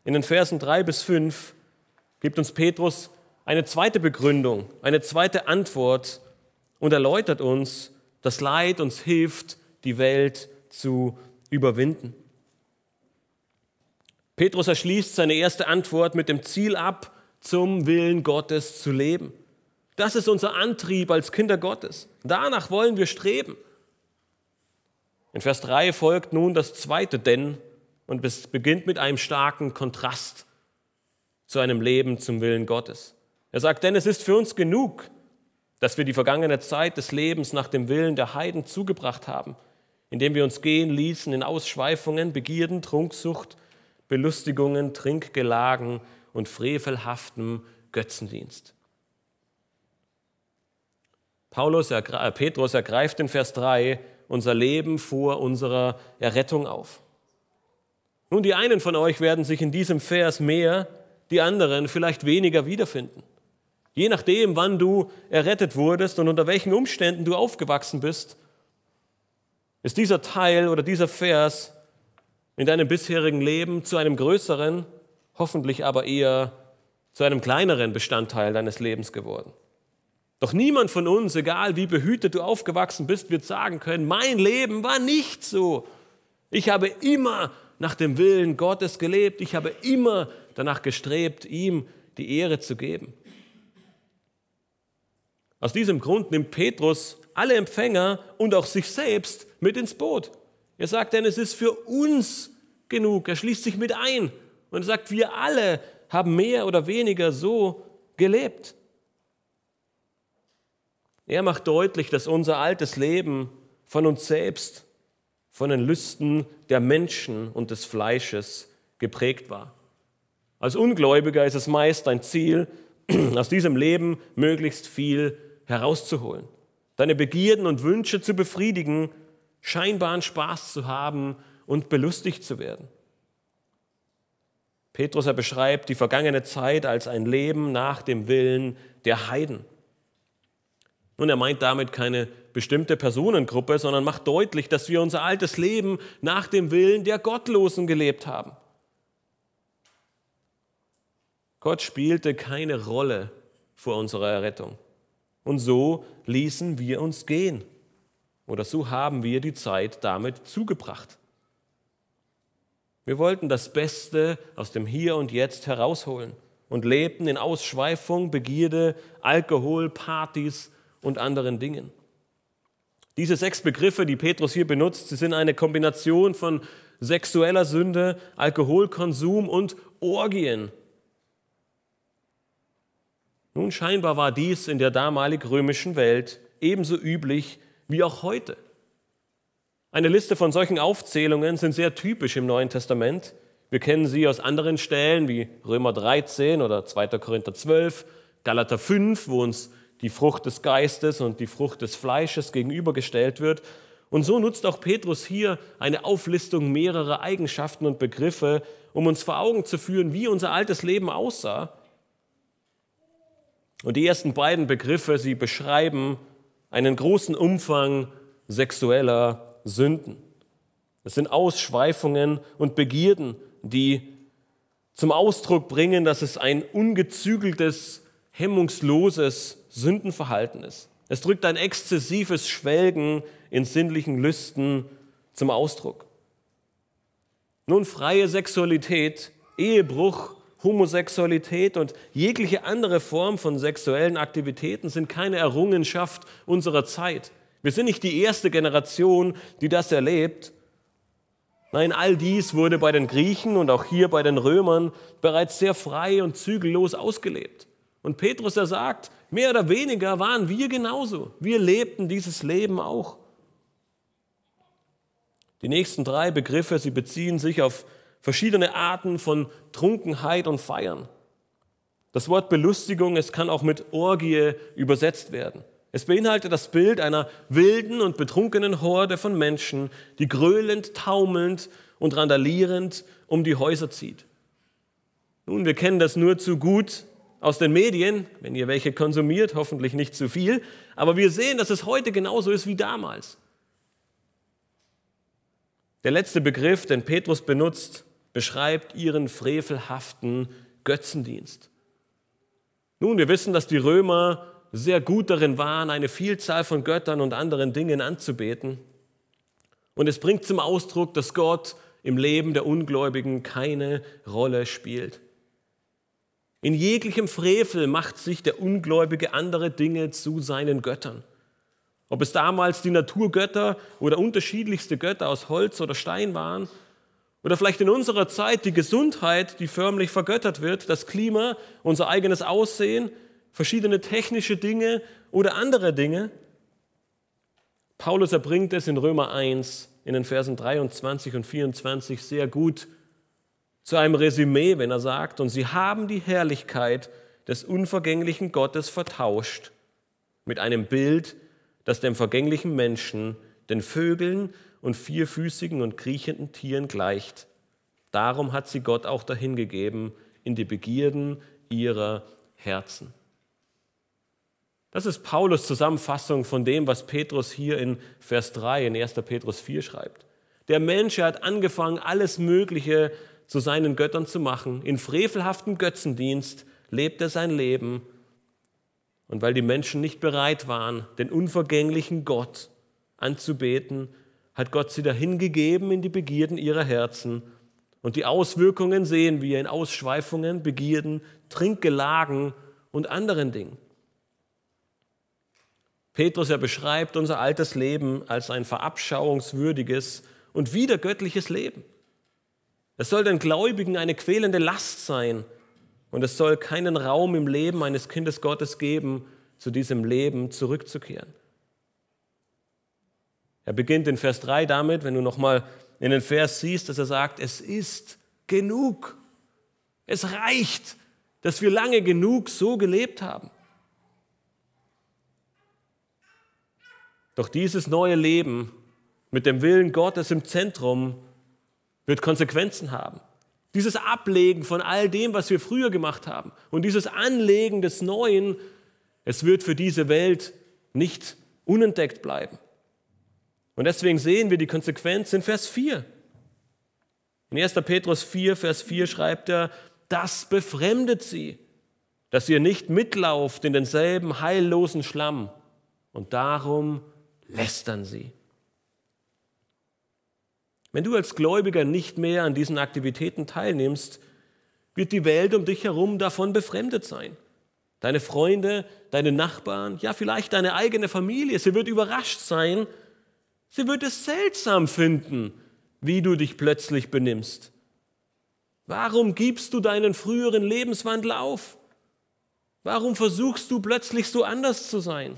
in den Versen 3 bis 5 gibt uns Petrus eine zweite Begründung, eine zweite Antwort und erläutert uns, dass Leid uns hilft, die Welt zu überwinden. Petrus erschließt seine erste Antwort mit dem Ziel ab, zum Willen Gottes zu leben. Das ist unser Antrieb als Kinder Gottes. Danach wollen wir streben. In Vers 3 folgt nun das zweite Denn und es beginnt mit einem starken Kontrast zu einem Leben zum Willen Gottes. Er sagt, denn es ist für uns genug, dass wir die vergangene Zeit des Lebens nach dem Willen der Heiden zugebracht haben, indem wir uns gehen ließen in Ausschweifungen, Begierden, Trunksucht, Belustigungen, Trinkgelagen und frevelhaftem Götzendienst. Paulus, äh, Petrus ergreift in Vers 3 unser Leben vor unserer Errettung auf. Nun, die einen von euch werden sich in diesem Vers mehr, die anderen vielleicht weniger wiederfinden. Je nachdem, wann du errettet wurdest und unter welchen Umständen du aufgewachsen bist, ist dieser Teil oder dieser Vers in deinem bisherigen Leben zu einem größeren, hoffentlich aber eher zu einem kleineren Bestandteil deines Lebens geworden. Doch niemand von uns, egal wie behütet du aufgewachsen bist, wird sagen können, mein Leben war nicht so. Ich habe immer nach dem Willen Gottes gelebt. Ich habe immer danach gestrebt, ihm die Ehre zu geben. Aus diesem Grund nimmt Petrus alle Empfänger und auch sich selbst mit ins Boot. Er sagt, denn es ist für uns genug. Er schließt sich mit ein und sagt, wir alle haben mehr oder weniger so gelebt. Er macht deutlich, dass unser altes Leben von uns selbst, von den Lüsten der Menschen und des Fleisches geprägt war. Als Ungläubiger ist es meist ein Ziel, aus diesem Leben möglichst viel herauszuholen, deine Begierden und Wünsche zu befriedigen, scheinbaren Spaß zu haben und belustigt zu werden. Petrus er beschreibt die vergangene Zeit als ein Leben nach dem Willen der Heiden. Nun, er meint damit keine bestimmte Personengruppe, sondern macht deutlich, dass wir unser altes Leben nach dem Willen der Gottlosen gelebt haben. Gott spielte keine Rolle vor unserer Errettung. Und so ließen wir uns gehen. Oder so haben wir die Zeit damit zugebracht. Wir wollten das Beste aus dem Hier und Jetzt herausholen und lebten in Ausschweifung, Begierde, Alkohol, Partys und anderen Dingen. Diese sechs Begriffe, die Petrus hier benutzt, sie sind eine Kombination von sexueller Sünde, Alkoholkonsum und Orgien, nun, scheinbar war dies in der damalig römischen Welt ebenso üblich wie auch heute. Eine Liste von solchen Aufzählungen sind sehr typisch im Neuen Testament. Wir kennen sie aus anderen Stellen wie Römer 13 oder 2. Korinther 12, Galater 5, wo uns die Frucht des Geistes und die Frucht des Fleisches gegenübergestellt wird. Und so nutzt auch Petrus hier eine Auflistung mehrerer Eigenschaften und Begriffe, um uns vor Augen zu führen, wie unser altes Leben aussah und die ersten beiden Begriffe, sie beschreiben einen großen Umfang sexueller Sünden. Es sind Ausschweifungen und Begierden, die zum Ausdruck bringen, dass es ein ungezügeltes, hemmungsloses Sündenverhalten ist. Es drückt ein exzessives Schwelgen in sinnlichen Lüsten zum Ausdruck. Nun, freie Sexualität, Ehebruch Homosexualität und jegliche andere Form von sexuellen Aktivitäten sind keine Errungenschaft unserer Zeit. Wir sind nicht die erste Generation, die das erlebt. Nein, all dies wurde bei den Griechen und auch hier bei den Römern bereits sehr frei und zügellos ausgelebt. Und Petrus, er sagt, mehr oder weniger waren wir genauso. Wir lebten dieses Leben auch. Die nächsten drei Begriffe, sie beziehen sich auf verschiedene Arten von Trunkenheit und Feiern. Das Wort Belustigung, es kann auch mit Orgie übersetzt werden. Es beinhaltet das Bild einer wilden und betrunkenen Horde von Menschen, die gröhlend, taumelnd und randalierend um die Häuser zieht. Nun, wir kennen das nur zu gut aus den Medien, wenn ihr welche konsumiert, hoffentlich nicht zu viel, aber wir sehen, dass es heute genauso ist wie damals. Der letzte Begriff, den Petrus benutzt, beschreibt ihren frevelhaften Götzendienst. Nun, wir wissen, dass die Römer sehr gut darin waren, eine Vielzahl von Göttern und anderen Dingen anzubeten. Und es bringt zum Ausdruck, dass Gott im Leben der Ungläubigen keine Rolle spielt. In jeglichem Frevel macht sich der Ungläubige andere Dinge zu seinen Göttern. Ob es damals die Naturgötter oder unterschiedlichste Götter aus Holz oder Stein waren, oder vielleicht in unserer Zeit die Gesundheit, die förmlich vergöttert wird, das Klima, unser eigenes Aussehen, verschiedene technische Dinge oder andere Dinge. Paulus erbringt es in Römer 1 in den Versen 23 und 24 sehr gut zu einem Resümee, wenn er sagt, und sie haben die Herrlichkeit des unvergänglichen Gottes vertauscht mit einem Bild, das dem vergänglichen Menschen, den Vögeln und vierfüßigen und kriechenden Tieren gleicht. Darum hat sie Gott auch dahingegeben in die Begierden ihrer Herzen. Das ist Paulus Zusammenfassung von dem, was Petrus hier in Vers 3 in 1. Petrus 4 schreibt. Der Mensch hat angefangen, alles Mögliche zu seinen Göttern zu machen. In frevelhaftem Götzendienst lebt er sein Leben. Und weil die Menschen nicht bereit waren, den unvergänglichen Gott anzubeten, hat Gott sie dahin gegeben in die Begierden ihrer Herzen. Und die Auswirkungen sehen wir in Ausschweifungen, Begierden, Trinkgelagen und anderen Dingen. Petrus er beschreibt unser altes Leben als ein verabschauungswürdiges und wiedergöttliches Leben. Es soll den Gläubigen eine quälende Last sein und es soll keinen Raum im Leben eines Kindes Gottes geben, zu diesem Leben zurückzukehren. Er beginnt in Vers 3 damit, wenn du nochmal in den Vers siehst, dass er sagt, es ist genug. Es reicht, dass wir lange genug so gelebt haben. Doch dieses neue Leben mit dem Willen Gottes im Zentrum wird Konsequenzen haben. Dieses Ablegen von all dem, was wir früher gemacht haben und dieses Anlegen des Neuen, es wird für diese Welt nicht unentdeckt bleiben. Und deswegen sehen wir die Konsequenz in Vers 4. In 1. Petrus 4, Vers 4 schreibt er, das befremdet sie, dass ihr nicht mitlauft in denselben heillosen Schlamm und darum lästern sie. Wenn du als Gläubiger nicht mehr an diesen Aktivitäten teilnimmst, wird die Welt um dich herum davon befremdet sein. Deine Freunde, deine Nachbarn, ja vielleicht deine eigene Familie, sie wird überrascht sein, sie wird es seltsam finden, wie du dich plötzlich benimmst. Warum gibst du deinen früheren Lebenswandel auf? Warum versuchst du plötzlich so anders zu sein?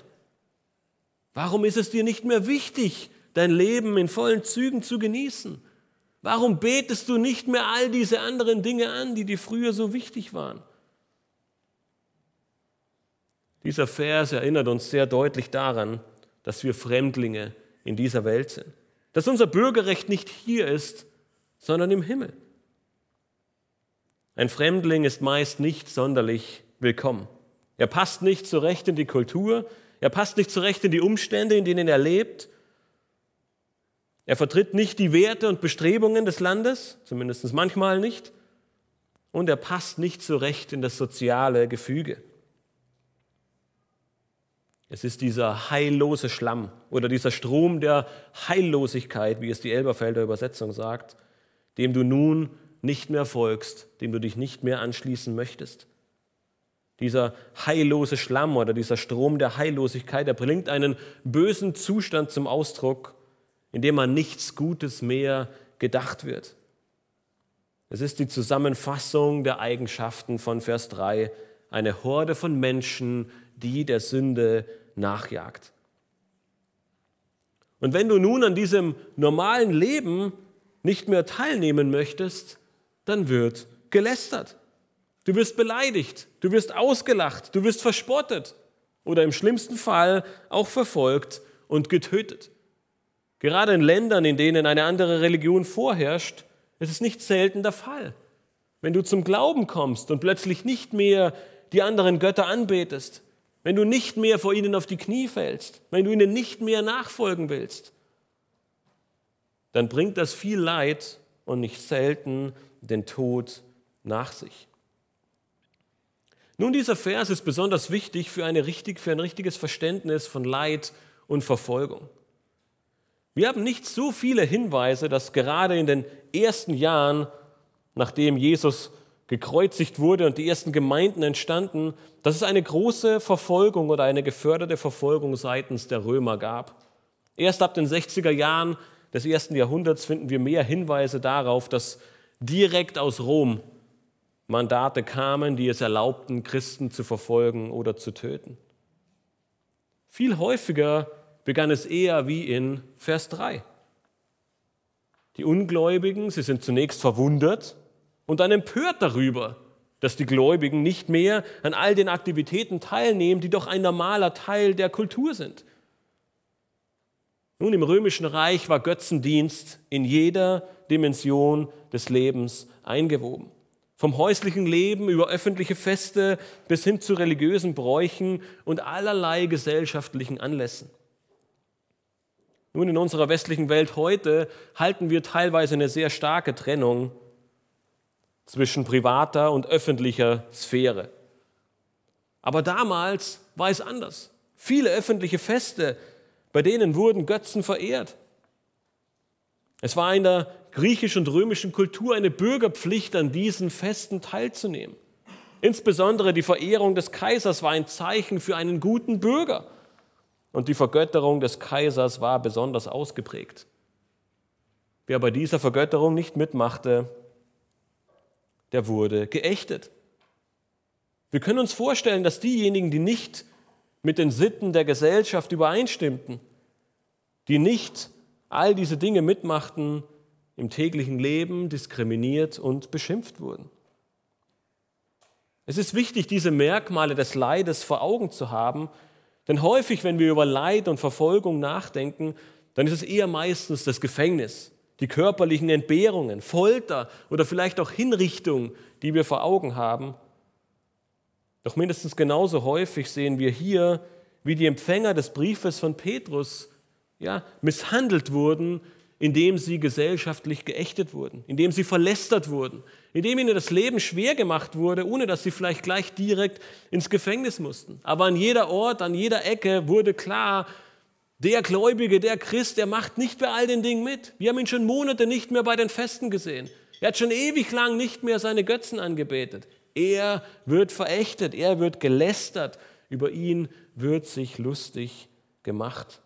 Warum ist es dir nicht mehr wichtig, dein Leben in vollen Zügen zu genießen? Warum betest du nicht mehr all diese anderen Dinge an, die dir früher so wichtig waren? Dieser Vers erinnert uns sehr deutlich daran, dass wir Fremdlinge in dieser Welt sind. Dass unser Bürgerrecht nicht hier ist, sondern im Himmel. Ein Fremdling ist meist nicht sonderlich willkommen. Er passt nicht zurecht in die Kultur, er passt nicht zurecht in die Umstände, in denen er lebt. Er vertritt nicht die Werte und Bestrebungen des Landes, zumindest manchmal nicht. Und er passt nicht zurecht in das soziale Gefüge. Es ist dieser heillose Schlamm oder dieser Strom der Heillosigkeit, wie es die Elberfelder Übersetzung sagt, dem du nun nicht mehr folgst, dem du dich nicht mehr anschließen möchtest. Dieser heillose Schlamm oder dieser Strom der Heillosigkeit, der bringt einen bösen Zustand zum Ausdruck, in dem an nichts Gutes mehr gedacht wird. Es ist die Zusammenfassung der Eigenschaften von Vers 3, eine Horde von Menschen, die der Sünde nachjagt. Und wenn du nun an diesem normalen Leben nicht mehr teilnehmen möchtest, dann wird gelästert. Du wirst beleidigt, du wirst ausgelacht, du wirst verspottet oder im schlimmsten Fall auch verfolgt und getötet. Gerade in Ländern, in denen eine andere Religion vorherrscht, ist es nicht selten der Fall. Wenn du zum Glauben kommst und plötzlich nicht mehr die anderen Götter anbetest, wenn du nicht mehr vor ihnen auf die Knie fällst, wenn du ihnen nicht mehr nachfolgen willst, dann bringt das viel Leid und nicht selten den Tod nach sich. Nun, dieser Vers ist besonders wichtig für, eine richtig, für ein richtiges Verständnis von Leid und Verfolgung. Wir haben nicht so viele Hinweise, dass gerade in den ersten Jahren, nachdem Jesus gekreuzigt wurde und die ersten Gemeinden entstanden, dass es eine große Verfolgung oder eine geförderte Verfolgung seitens der Römer gab. Erst ab den 60er Jahren des ersten Jahrhunderts finden wir mehr Hinweise darauf, dass direkt aus Rom Mandate kamen, die es erlaubten, Christen zu verfolgen oder zu töten. Viel häufiger begann es eher wie in Vers 3. Die Ungläubigen, sie sind zunächst verwundert und dann empört darüber, dass die Gläubigen nicht mehr an all den Aktivitäten teilnehmen, die doch ein normaler Teil der Kultur sind. Nun, im römischen Reich war Götzendienst in jeder Dimension des Lebens eingewoben. Vom häuslichen Leben über öffentliche Feste bis hin zu religiösen Bräuchen und allerlei gesellschaftlichen Anlässen. Nun, in unserer westlichen Welt heute halten wir teilweise eine sehr starke Trennung zwischen privater und öffentlicher Sphäre. Aber damals war es anders. Viele öffentliche Feste, bei denen wurden Götzen verehrt. Es war in der griechischen und römischen Kultur eine Bürgerpflicht, an diesen Festen teilzunehmen. Insbesondere die Verehrung des Kaisers war ein Zeichen für einen guten Bürger. Und die Vergötterung des Kaisers war besonders ausgeprägt. Wer bei dieser Vergötterung nicht mitmachte, der wurde geächtet. Wir können uns vorstellen, dass diejenigen, die nicht mit den Sitten der Gesellschaft übereinstimmten, die nicht all diese Dinge mitmachten, im täglichen Leben diskriminiert und beschimpft wurden. Es ist wichtig, diese Merkmale des Leides vor Augen zu haben, denn häufig, wenn wir über Leid und Verfolgung nachdenken, dann ist es eher meistens das Gefängnis, die körperlichen Entbehrungen, Folter oder vielleicht auch Hinrichtung, die wir vor Augen haben. Doch mindestens genauso häufig sehen wir hier, wie die Empfänger des Briefes von Petrus ja, misshandelt wurden, indem sie gesellschaftlich geächtet wurden, indem sie verlästert wurden, indem ihnen das Leben schwer gemacht wurde, ohne dass sie vielleicht gleich direkt ins Gefängnis mussten. Aber an jeder Ort, an jeder Ecke wurde klar, der Gläubige, der Christ, der macht nicht bei all den Dingen mit. Wir haben ihn schon Monate nicht mehr bei den Festen gesehen. Er hat schon ewig lang nicht mehr seine Götzen angebetet. Er wird verächtet, er wird gelästert, über ihn wird sich lustig gemacht.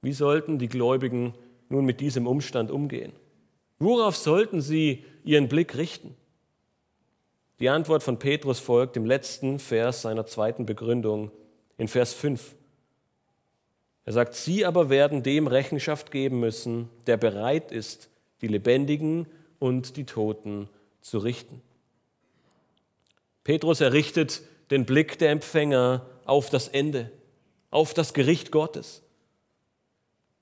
Wie sollten die Gläubigen nun mit diesem Umstand umgehen? Worauf sollten sie ihren Blick richten? Die Antwort von Petrus folgt im letzten Vers seiner zweiten Begründung, in Vers 5. Er sagt, Sie aber werden dem Rechenschaft geben müssen, der bereit ist, die Lebendigen und die Toten zu richten. Petrus errichtet den Blick der Empfänger auf das Ende, auf das Gericht Gottes.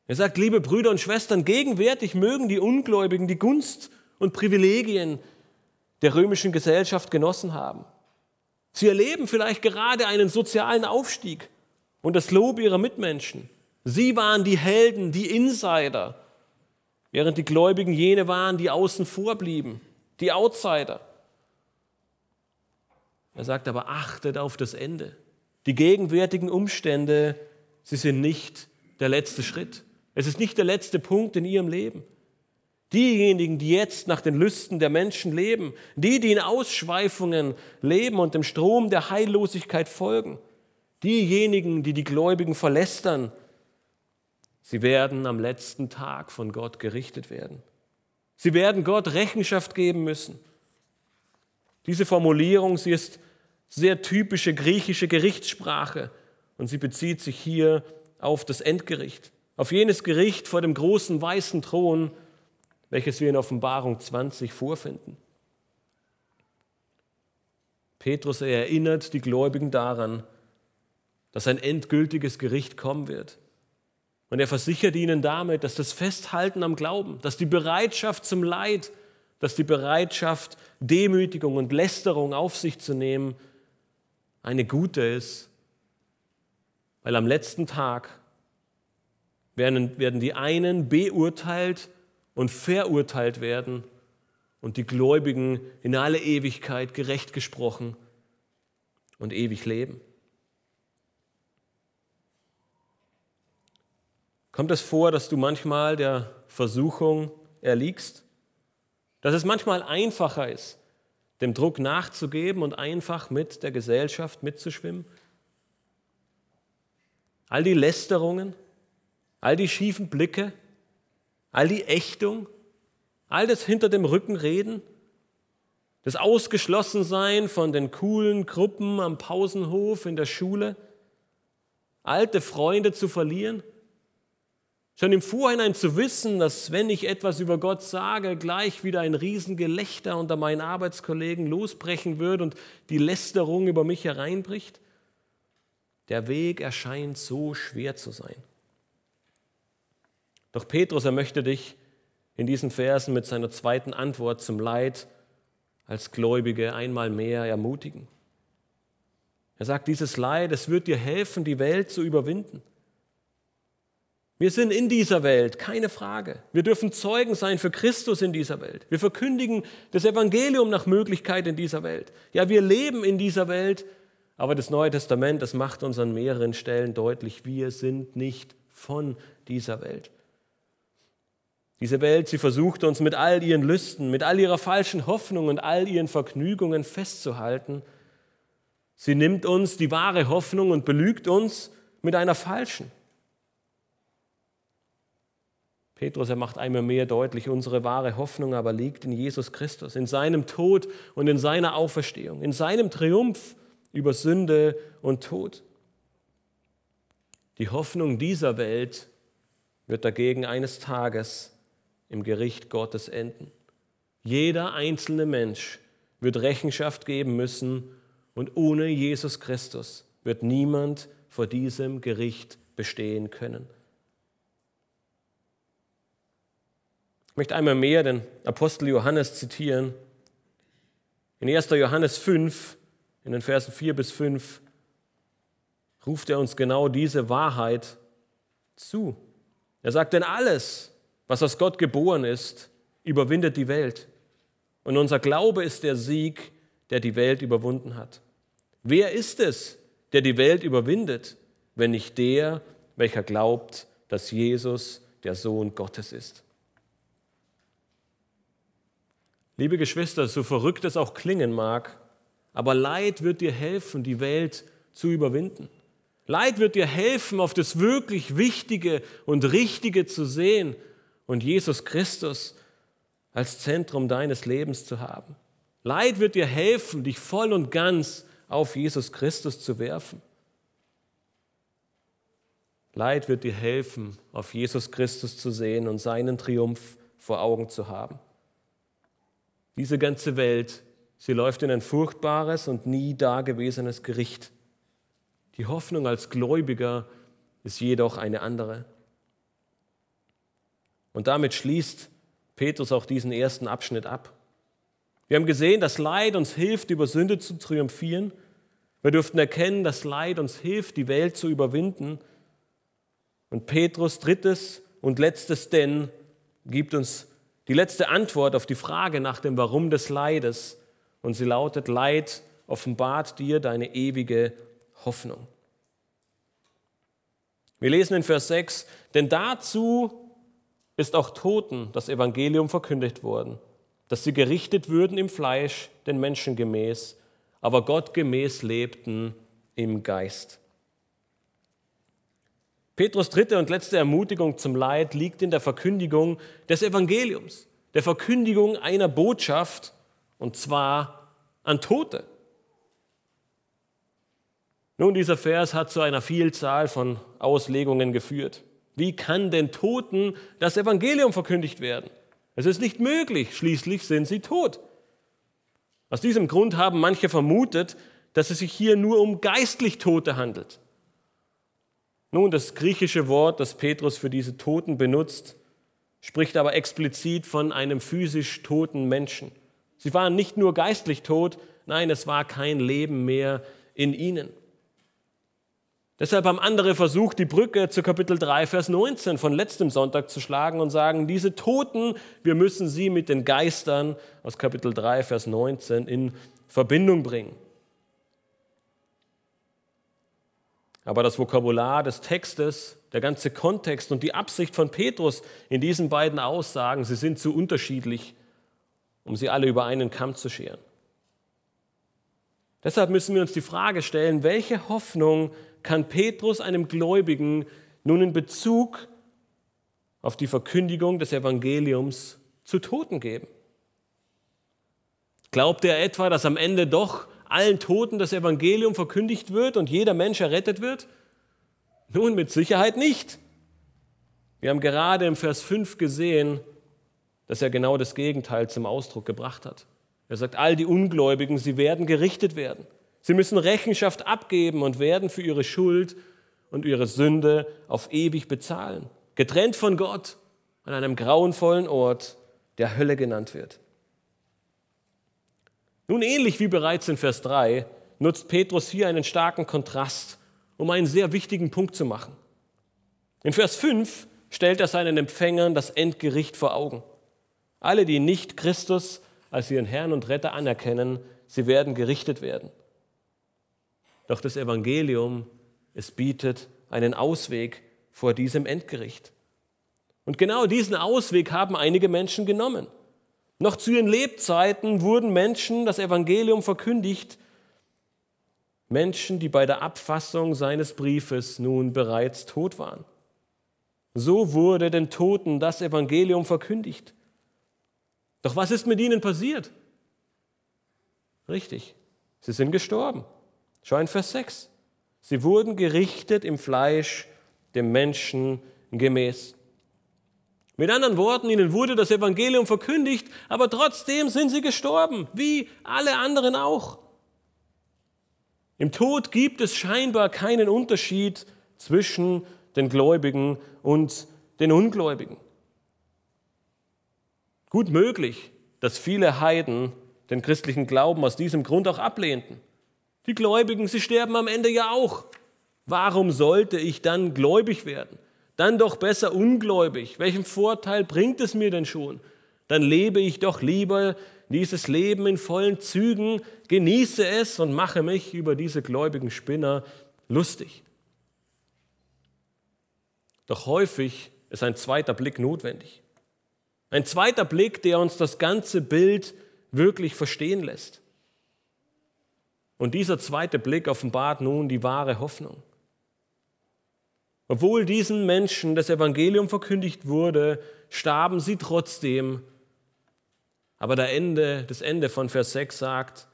Er sagt, liebe Brüder und Schwestern, gegenwärtig mögen die Ungläubigen die Gunst und Privilegien der römischen Gesellschaft genossen haben. Sie erleben vielleicht gerade einen sozialen Aufstieg und das Lob ihrer Mitmenschen. Sie waren die Helden, die Insider, während die Gläubigen jene waren, die außen vor blieben, die Outsider. Er sagt aber, achtet auf das Ende. Die gegenwärtigen Umstände, sie sind nicht der letzte Schritt. Es ist nicht der letzte Punkt in ihrem Leben. Diejenigen, die jetzt nach den Lüsten der Menschen leben, die, die in Ausschweifungen leben und dem Strom der Heillosigkeit folgen, diejenigen, die die Gläubigen verlästern, sie werden am letzten Tag von Gott gerichtet werden. Sie werden Gott Rechenschaft geben müssen. Diese Formulierung, sie ist sehr typische griechische Gerichtssprache und sie bezieht sich hier auf das Endgericht, auf jenes Gericht vor dem großen weißen Thron, welches wir in Offenbarung 20 vorfinden. Petrus erinnert die Gläubigen daran, dass ein endgültiges Gericht kommen wird. Und er versichert ihnen damit, dass das Festhalten am Glauben, dass die Bereitschaft zum Leid, dass die Bereitschaft, Demütigung und Lästerung auf sich zu nehmen, eine gute ist. Weil am letzten Tag werden, werden die einen beurteilt und verurteilt werden und die Gläubigen in alle Ewigkeit gerecht gesprochen und ewig leben. Kommt es vor, dass du manchmal der Versuchung erliegst? Dass es manchmal einfacher ist, dem Druck nachzugeben und einfach mit der Gesellschaft mitzuschwimmen? All die Lästerungen, all die schiefen Blicke, all die Ächtung, all das hinter dem Rücken reden, das Ausgeschlossensein von den coolen Gruppen am Pausenhof in der Schule, alte Freunde zu verlieren, schon im Vorhinein zu wissen, dass wenn ich etwas über Gott sage, gleich wieder ein Riesengelächter unter meinen Arbeitskollegen losbrechen wird und die Lästerung über mich hereinbricht. Der Weg erscheint so schwer zu sein. Doch Petrus, er möchte dich in diesen Versen mit seiner zweiten Antwort zum Leid als Gläubige einmal mehr ermutigen. Er sagt, dieses Leid, es wird dir helfen, die Welt zu überwinden. Wir sind in dieser Welt, keine Frage. Wir dürfen Zeugen sein für Christus in dieser Welt. Wir verkündigen das Evangelium nach Möglichkeit in dieser Welt. Ja, wir leben in dieser Welt, aber das Neue Testament, das macht uns an mehreren Stellen deutlich, wir sind nicht von dieser Welt. Diese Welt, sie versucht uns mit all ihren Lüsten, mit all ihrer falschen Hoffnung und all ihren Vergnügungen festzuhalten. Sie nimmt uns die wahre Hoffnung und belügt uns mit einer falschen. Petrus, er macht einmal mehr deutlich, unsere wahre Hoffnung aber liegt in Jesus Christus, in seinem Tod und in seiner Auferstehung, in seinem Triumph über Sünde und Tod. Die Hoffnung dieser Welt wird dagegen eines Tages im Gericht Gottes enden. Jeder einzelne Mensch wird Rechenschaft geben müssen und ohne Jesus Christus wird niemand vor diesem Gericht bestehen können. Ich möchte einmal mehr den Apostel Johannes zitieren. In 1. Johannes 5, in den Versen 4 bis 5, ruft er uns genau diese Wahrheit zu. Er sagt, denn alles, was aus Gott geboren ist, überwindet die Welt. Und unser Glaube ist der Sieg, der die Welt überwunden hat. Wer ist es, der die Welt überwindet, wenn nicht der, welcher glaubt, dass Jesus der Sohn Gottes ist? Liebe Geschwister, so verrückt es auch klingen mag, aber Leid wird dir helfen, die Welt zu überwinden. Leid wird dir helfen, auf das wirklich Wichtige und Richtige zu sehen und Jesus Christus als Zentrum deines Lebens zu haben. Leid wird dir helfen, dich voll und ganz auf Jesus Christus zu werfen. Leid wird dir helfen, auf Jesus Christus zu sehen und seinen Triumph vor Augen zu haben. Diese ganze Welt, sie läuft in ein furchtbares und nie dagewesenes Gericht. Die Hoffnung als Gläubiger ist jedoch eine andere. Und damit schließt Petrus auch diesen ersten Abschnitt ab. Wir haben gesehen, dass Leid uns hilft, über Sünde zu triumphieren. Wir dürften erkennen, dass Leid uns hilft, die Welt zu überwinden. Und Petrus drittes und letztes Denn gibt uns die letzte Antwort auf die Frage nach dem Warum des Leides. Und sie lautet, Leid offenbart dir deine ewige Hoffnung. Wir lesen in Vers 6, denn dazu ist auch Toten das Evangelium verkündigt worden, dass sie gerichtet würden im Fleisch, den Menschen gemäß, aber Gott gemäß lebten im Geist. Petrus dritte und letzte Ermutigung zum Leid liegt in der Verkündigung des Evangeliums, der Verkündigung einer Botschaft, und zwar an Tote. Nun, dieser Vers hat zu einer Vielzahl von Auslegungen geführt. Wie kann denn Toten das Evangelium verkündigt werden? Es ist nicht möglich, schließlich sind sie tot. Aus diesem Grund haben manche vermutet, dass es sich hier nur um geistlich Tote handelt. Nun, das griechische Wort, das Petrus für diese Toten benutzt, spricht aber explizit von einem physisch toten Menschen. Sie waren nicht nur geistlich tot, nein, es war kein Leben mehr in ihnen. Deshalb haben andere versucht, die Brücke zu Kapitel 3, Vers 19 von letztem Sonntag zu schlagen und sagen, diese Toten, wir müssen sie mit den Geistern aus Kapitel 3, Vers 19 in Verbindung bringen. Aber das Vokabular des Textes, der ganze Kontext und die Absicht von Petrus in diesen beiden Aussagen, sie sind zu unterschiedlich, um sie alle über einen Kamm zu scheren. Deshalb müssen wir uns die Frage stellen, welche Hoffnung kann Petrus einem Gläubigen nun in Bezug auf die Verkündigung des Evangeliums zu Toten geben? Glaubt er etwa, dass am Ende doch allen Toten das Evangelium verkündigt wird und jeder Mensch errettet wird? Nun, mit Sicherheit nicht. Wir haben gerade im Vers 5 gesehen, dass er genau das Gegenteil zum Ausdruck gebracht hat. Er sagt, all die Ungläubigen, sie werden gerichtet werden. Sie müssen Rechenschaft abgeben und werden für ihre Schuld und ihre Sünde auf ewig bezahlen. Getrennt von Gott, an einem grauenvollen Ort, der Hölle genannt wird. Nun, ähnlich wie bereits in Vers 3, nutzt Petrus hier einen starken Kontrast, um einen sehr wichtigen Punkt zu machen. In Vers 5 stellt er seinen Empfängern das Endgericht vor Augen. Alle, die nicht Christus als ihren Herrn und Retter anerkennen, sie werden gerichtet werden. Doch das Evangelium, es bietet einen Ausweg vor diesem Endgericht. Und genau diesen Ausweg haben einige Menschen genommen. Noch zu ihren Lebzeiten wurden Menschen das Evangelium verkündigt, Menschen, die bei der Abfassung seines Briefes nun bereits tot waren. So wurde den Toten das Evangelium verkündigt. Doch was ist mit ihnen passiert? Richtig, sie sind gestorben. Schau in Vers 6. Sie wurden gerichtet im Fleisch dem Menschen gemäß. Mit anderen Worten, ihnen wurde das Evangelium verkündigt, aber trotzdem sind sie gestorben, wie alle anderen auch. Im Tod gibt es scheinbar keinen Unterschied zwischen den Gläubigen und den Ungläubigen. Gut möglich, dass viele Heiden den christlichen Glauben aus diesem Grund auch ablehnten. Die Gläubigen, sie sterben am Ende ja auch. Warum sollte ich dann gläubig werden? Dann doch besser ungläubig. Welchen Vorteil bringt es mir denn schon? Dann lebe ich doch lieber dieses Leben in vollen Zügen, genieße es und mache mich über diese gläubigen Spinner lustig. Doch häufig ist ein zweiter Blick notwendig. Ein zweiter Blick, der uns das ganze Bild wirklich verstehen lässt. Und dieser zweite Blick offenbart nun die wahre Hoffnung. Obwohl diesen Menschen das Evangelium verkündigt wurde, starben sie trotzdem. Aber der Ende, das Ende von Vers 6 sagt,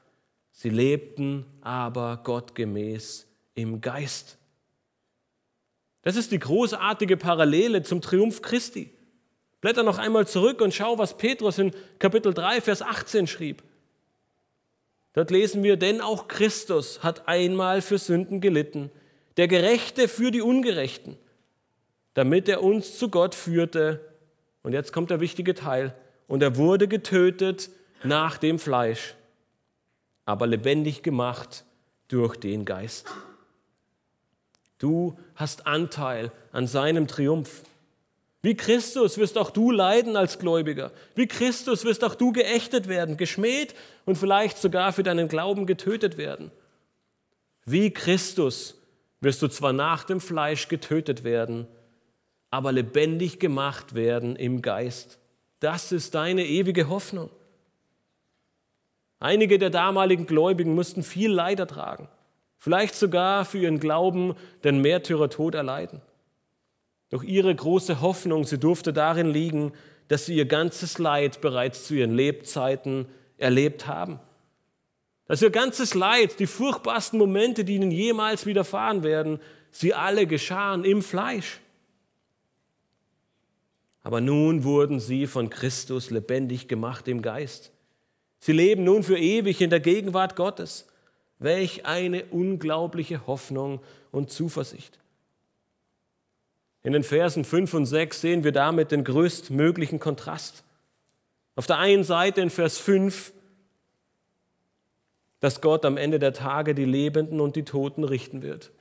sie lebten aber gottgemäß im Geist. Das ist die großartige Parallele zum Triumph Christi. Blätter noch einmal zurück und schau, was Petrus in Kapitel 3, Vers 18 schrieb. Dort lesen wir, denn auch Christus hat einmal für Sünden gelitten der Gerechte für die Ungerechten, damit er uns zu Gott führte. Und jetzt kommt der wichtige Teil. Und er wurde getötet nach dem Fleisch, aber lebendig gemacht durch den Geist. Du hast Anteil an seinem Triumph. Wie Christus wirst auch du leiden als Gläubiger. Wie Christus wirst auch du geächtet werden, geschmäht und vielleicht sogar für deinen Glauben getötet werden. Wie Christus wirst du zwar nach dem Fleisch getötet werden, aber lebendig gemacht werden im Geist. Das ist deine ewige Hoffnung. Einige der damaligen Gläubigen mussten viel Leid ertragen, vielleicht sogar für ihren Glauben den Märtyrertod erleiden. Doch ihre große Hoffnung, sie durfte darin liegen, dass sie ihr ganzes Leid bereits zu ihren Lebzeiten erlebt haben dass ihr ganzes Leid, die furchtbarsten Momente, die ihnen jemals widerfahren werden, sie alle geschahen im Fleisch. Aber nun wurden sie von Christus lebendig gemacht im Geist. Sie leben nun für ewig in der Gegenwart Gottes. Welch eine unglaubliche Hoffnung und Zuversicht. In den Versen 5 und 6 sehen wir damit den größtmöglichen Kontrast. Auf der einen Seite in Vers 5 dass Gott am Ende der Tage die Lebenden und die Toten richten wird.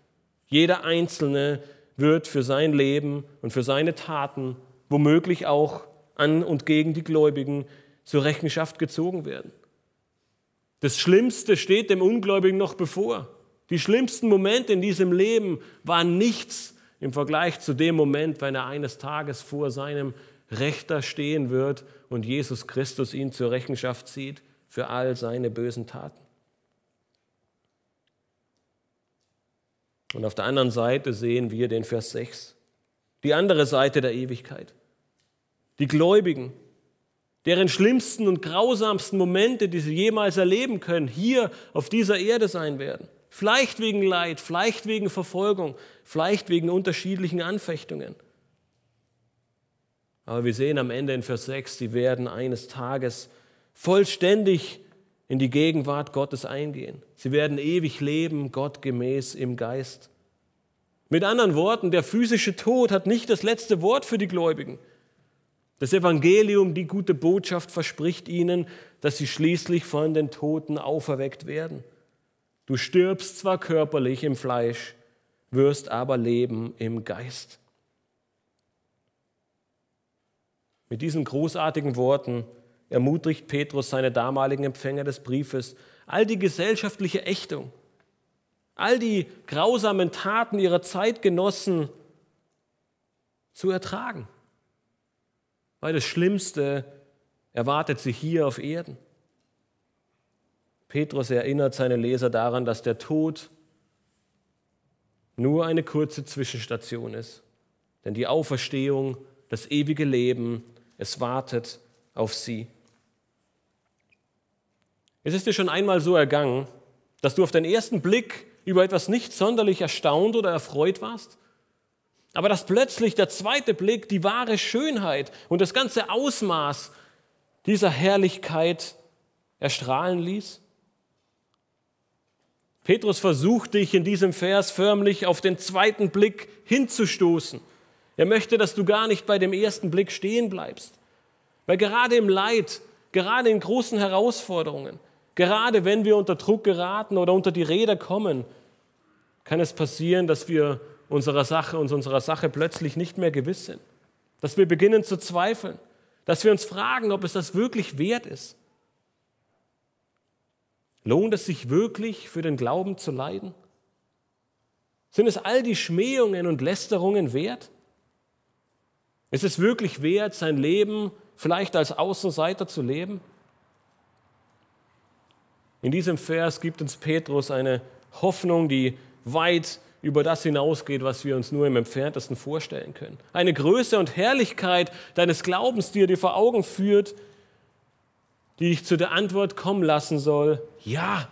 Jeder Einzelne wird für sein Leben und für seine Taten, womöglich auch an und gegen die Gläubigen, zur Rechenschaft gezogen werden. Das Schlimmste steht dem Ungläubigen noch bevor. Die schlimmsten Momente in diesem Leben waren nichts im Vergleich zu dem Moment, wenn er eines Tages vor seinem Rechter stehen wird und Jesus Christus ihn zur Rechenschaft zieht für all seine bösen Taten. Und auf der anderen Seite sehen wir den Vers 6, die andere Seite der Ewigkeit. Die Gläubigen, deren schlimmsten und grausamsten Momente, die sie jemals erleben können, hier auf dieser Erde sein werden. Vielleicht wegen Leid, vielleicht wegen Verfolgung, vielleicht wegen unterschiedlichen Anfechtungen. Aber wir sehen am Ende in Vers 6, sie werden eines Tages vollständig in die Gegenwart Gottes eingehen. Sie werden ewig leben, Gott gemäß im Geist. Mit anderen Worten, der physische Tod hat nicht das letzte Wort für die Gläubigen. Das Evangelium, die gute Botschaft verspricht ihnen, dass sie schließlich von den Toten auferweckt werden. Du stirbst zwar körperlich im Fleisch, wirst aber leben im Geist. Mit diesen großartigen Worten ermutigt Petrus seine damaligen Empfänger des Briefes, all die gesellschaftliche Ächtung, all die grausamen Taten ihrer Zeitgenossen zu ertragen. Weil das Schlimmste erwartet sie hier auf Erden. Petrus erinnert seine Leser daran, dass der Tod nur eine kurze Zwischenstation ist. Denn die Auferstehung, das ewige Leben, es wartet auf sie. Es ist dir schon einmal so ergangen, dass du auf den ersten Blick über etwas nicht sonderlich erstaunt oder erfreut warst, aber dass plötzlich der zweite Blick die wahre Schönheit und das ganze Ausmaß dieser Herrlichkeit erstrahlen ließ? Petrus versucht dich in diesem Vers förmlich auf den zweiten Blick hinzustoßen. Er möchte, dass du gar nicht bei dem ersten Blick stehen bleibst. Weil gerade im Leid, gerade in großen Herausforderungen, Gerade wenn wir unter Druck geraten oder unter die Räder kommen, kann es passieren, dass wir unserer Sache, uns unserer Sache plötzlich nicht mehr gewiss sind. Dass wir beginnen zu zweifeln. Dass wir uns fragen, ob es das wirklich wert ist. Lohnt es sich wirklich für den Glauben zu leiden? Sind es all die Schmähungen und Lästerungen wert? Ist es wirklich wert, sein Leben vielleicht als Außenseiter zu leben? In diesem Vers gibt uns Petrus eine Hoffnung, die weit über das hinausgeht, was wir uns nur im entferntesten vorstellen können. Eine Größe und Herrlichkeit deines Glaubens, die er dir vor Augen führt, die dich zu der Antwort kommen lassen soll, ja,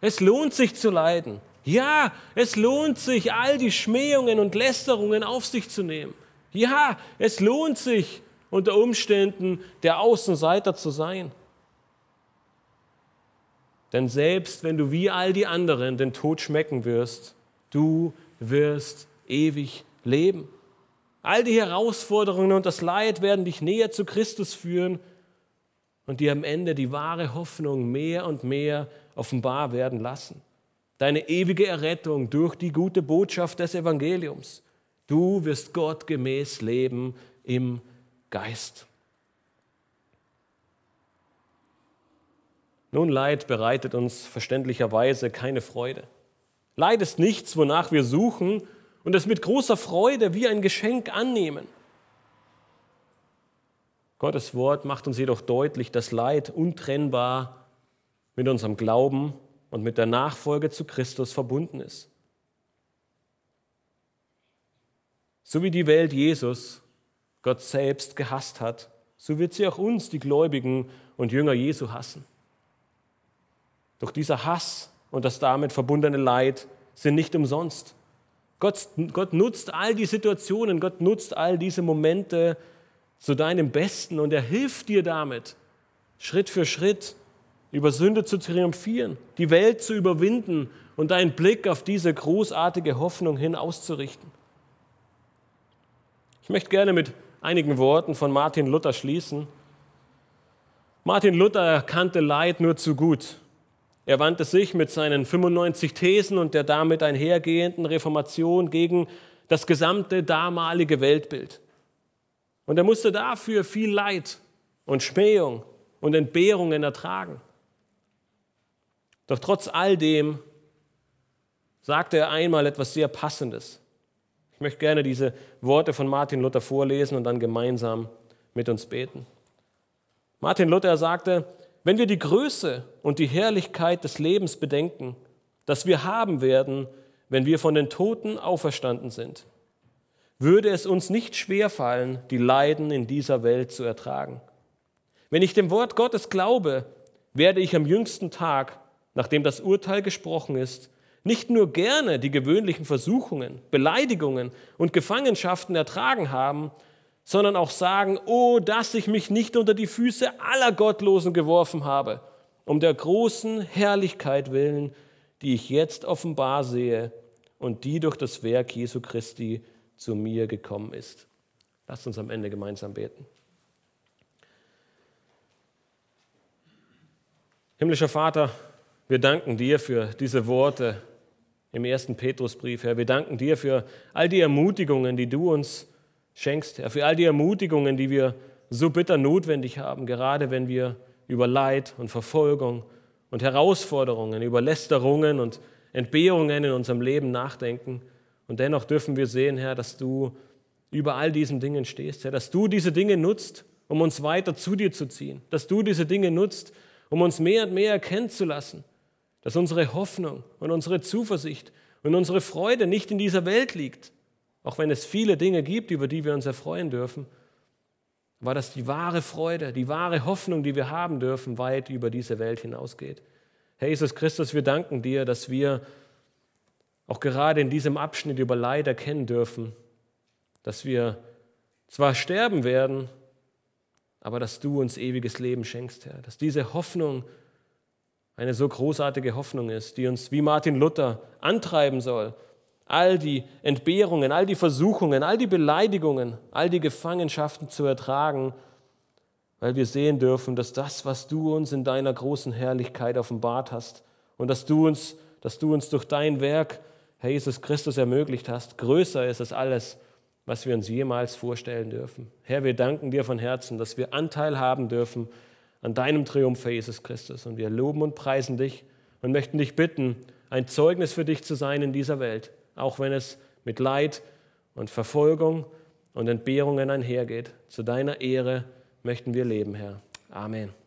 es lohnt sich zu leiden. Ja, es lohnt sich, all die Schmähungen und Lästerungen auf sich zu nehmen. Ja, es lohnt sich, unter Umständen der Außenseiter zu sein. Denn selbst wenn du wie all die anderen den Tod schmecken wirst, du wirst ewig leben. All die Herausforderungen und das Leid werden dich näher zu Christus führen und dir am Ende die wahre Hoffnung mehr und mehr offenbar werden lassen. Deine ewige Errettung durch die gute Botschaft des Evangeliums. Du wirst Gott gemäß leben im Geist. Nun, Leid bereitet uns verständlicherweise keine Freude. Leid ist nichts, wonach wir suchen und es mit großer Freude wie ein Geschenk annehmen. Gottes Wort macht uns jedoch deutlich, dass Leid untrennbar mit unserem Glauben und mit der Nachfolge zu Christus verbunden ist. So wie die Welt Jesus Gott selbst gehasst hat, so wird sie auch uns, die Gläubigen und Jünger Jesu, hassen. Doch dieser Hass und das damit verbundene Leid sind nicht umsonst. Gott, Gott nutzt all die Situationen, Gott nutzt all diese Momente zu deinem Besten und er hilft dir damit, Schritt für Schritt über Sünde zu triumphieren, die Welt zu überwinden und deinen Blick auf diese großartige Hoffnung hin auszurichten. Ich möchte gerne mit einigen Worten von Martin Luther schließen. Martin Luther kannte Leid nur zu gut. Er wandte sich mit seinen 95 Thesen und der damit einhergehenden Reformation gegen das gesamte damalige Weltbild. Und er musste dafür viel Leid und Schmähung und Entbehrungen ertragen. Doch trotz all dem sagte er einmal etwas sehr Passendes. Ich möchte gerne diese Worte von Martin Luther vorlesen und dann gemeinsam mit uns beten. Martin Luther sagte, wenn wir die Größe und die Herrlichkeit des Lebens bedenken, das wir haben werden, wenn wir von den Toten auferstanden sind, würde es uns nicht schwerfallen, die Leiden in dieser Welt zu ertragen. Wenn ich dem Wort Gottes glaube, werde ich am jüngsten Tag, nachdem das Urteil gesprochen ist, nicht nur gerne die gewöhnlichen Versuchungen, Beleidigungen und Gefangenschaften ertragen haben, sondern auch sagen, oh, dass ich mich nicht unter die Füße aller Gottlosen geworfen habe, um der großen Herrlichkeit willen, die ich jetzt offenbar sehe und die durch das Werk Jesu Christi zu mir gekommen ist. Lasst uns am Ende gemeinsam beten. Himmlischer Vater, wir danken dir für diese Worte im ersten Petrusbrief, Herr. Wir danken dir für all die Ermutigungen, die du uns schenkst, Herr, für all die Ermutigungen, die wir so bitter notwendig haben, gerade wenn wir über Leid und Verfolgung und Herausforderungen, über Lästerungen und Entbehrungen in unserem Leben nachdenken. Und dennoch dürfen wir sehen, Herr, dass du über all diesen Dingen stehst, Herr, dass du diese Dinge nutzt, um uns weiter zu dir zu ziehen, dass du diese Dinge nutzt, um uns mehr und mehr erkennen zu lassen, dass unsere Hoffnung und unsere Zuversicht und unsere Freude nicht in dieser Welt liegt, auch wenn es viele Dinge gibt, über die wir uns erfreuen dürfen, war das die wahre Freude, die wahre Hoffnung, die wir haben dürfen, weit über diese Welt hinausgeht. Herr Jesus Christus, wir danken dir, dass wir auch gerade in diesem Abschnitt über Leid erkennen dürfen, dass wir zwar sterben werden, aber dass du uns ewiges Leben schenkst, Herr. Dass diese Hoffnung eine so großartige Hoffnung ist, die uns wie Martin Luther antreiben soll, all die Entbehrungen, all die Versuchungen, all die Beleidigungen, all die Gefangenschaften zu ertragen, weil wir sehen dürfen, dass das, was du uns in deiner großen Herrlichkeit offenbart hast und dass du uns, dass du uns durch dein Werk, Herr Jesus Christus, ermöglicht hast, größer ist als alles, was wir uns jemals vorstellen dürfen. Herr, wir danken dir von Herzen, dass wir Anteil haben dürfen an deinem Triumph, Herr Jesus Christus. Und wir loben und preisen dich und möchten dich bitten, ein Zeugnis für dich zu sein in dieser Welt, auch wenn es mit Leid und Verfolgung und Entbehrungen einhergeht. Zu deiner Ehre möchten wir leben, Herr. Amen.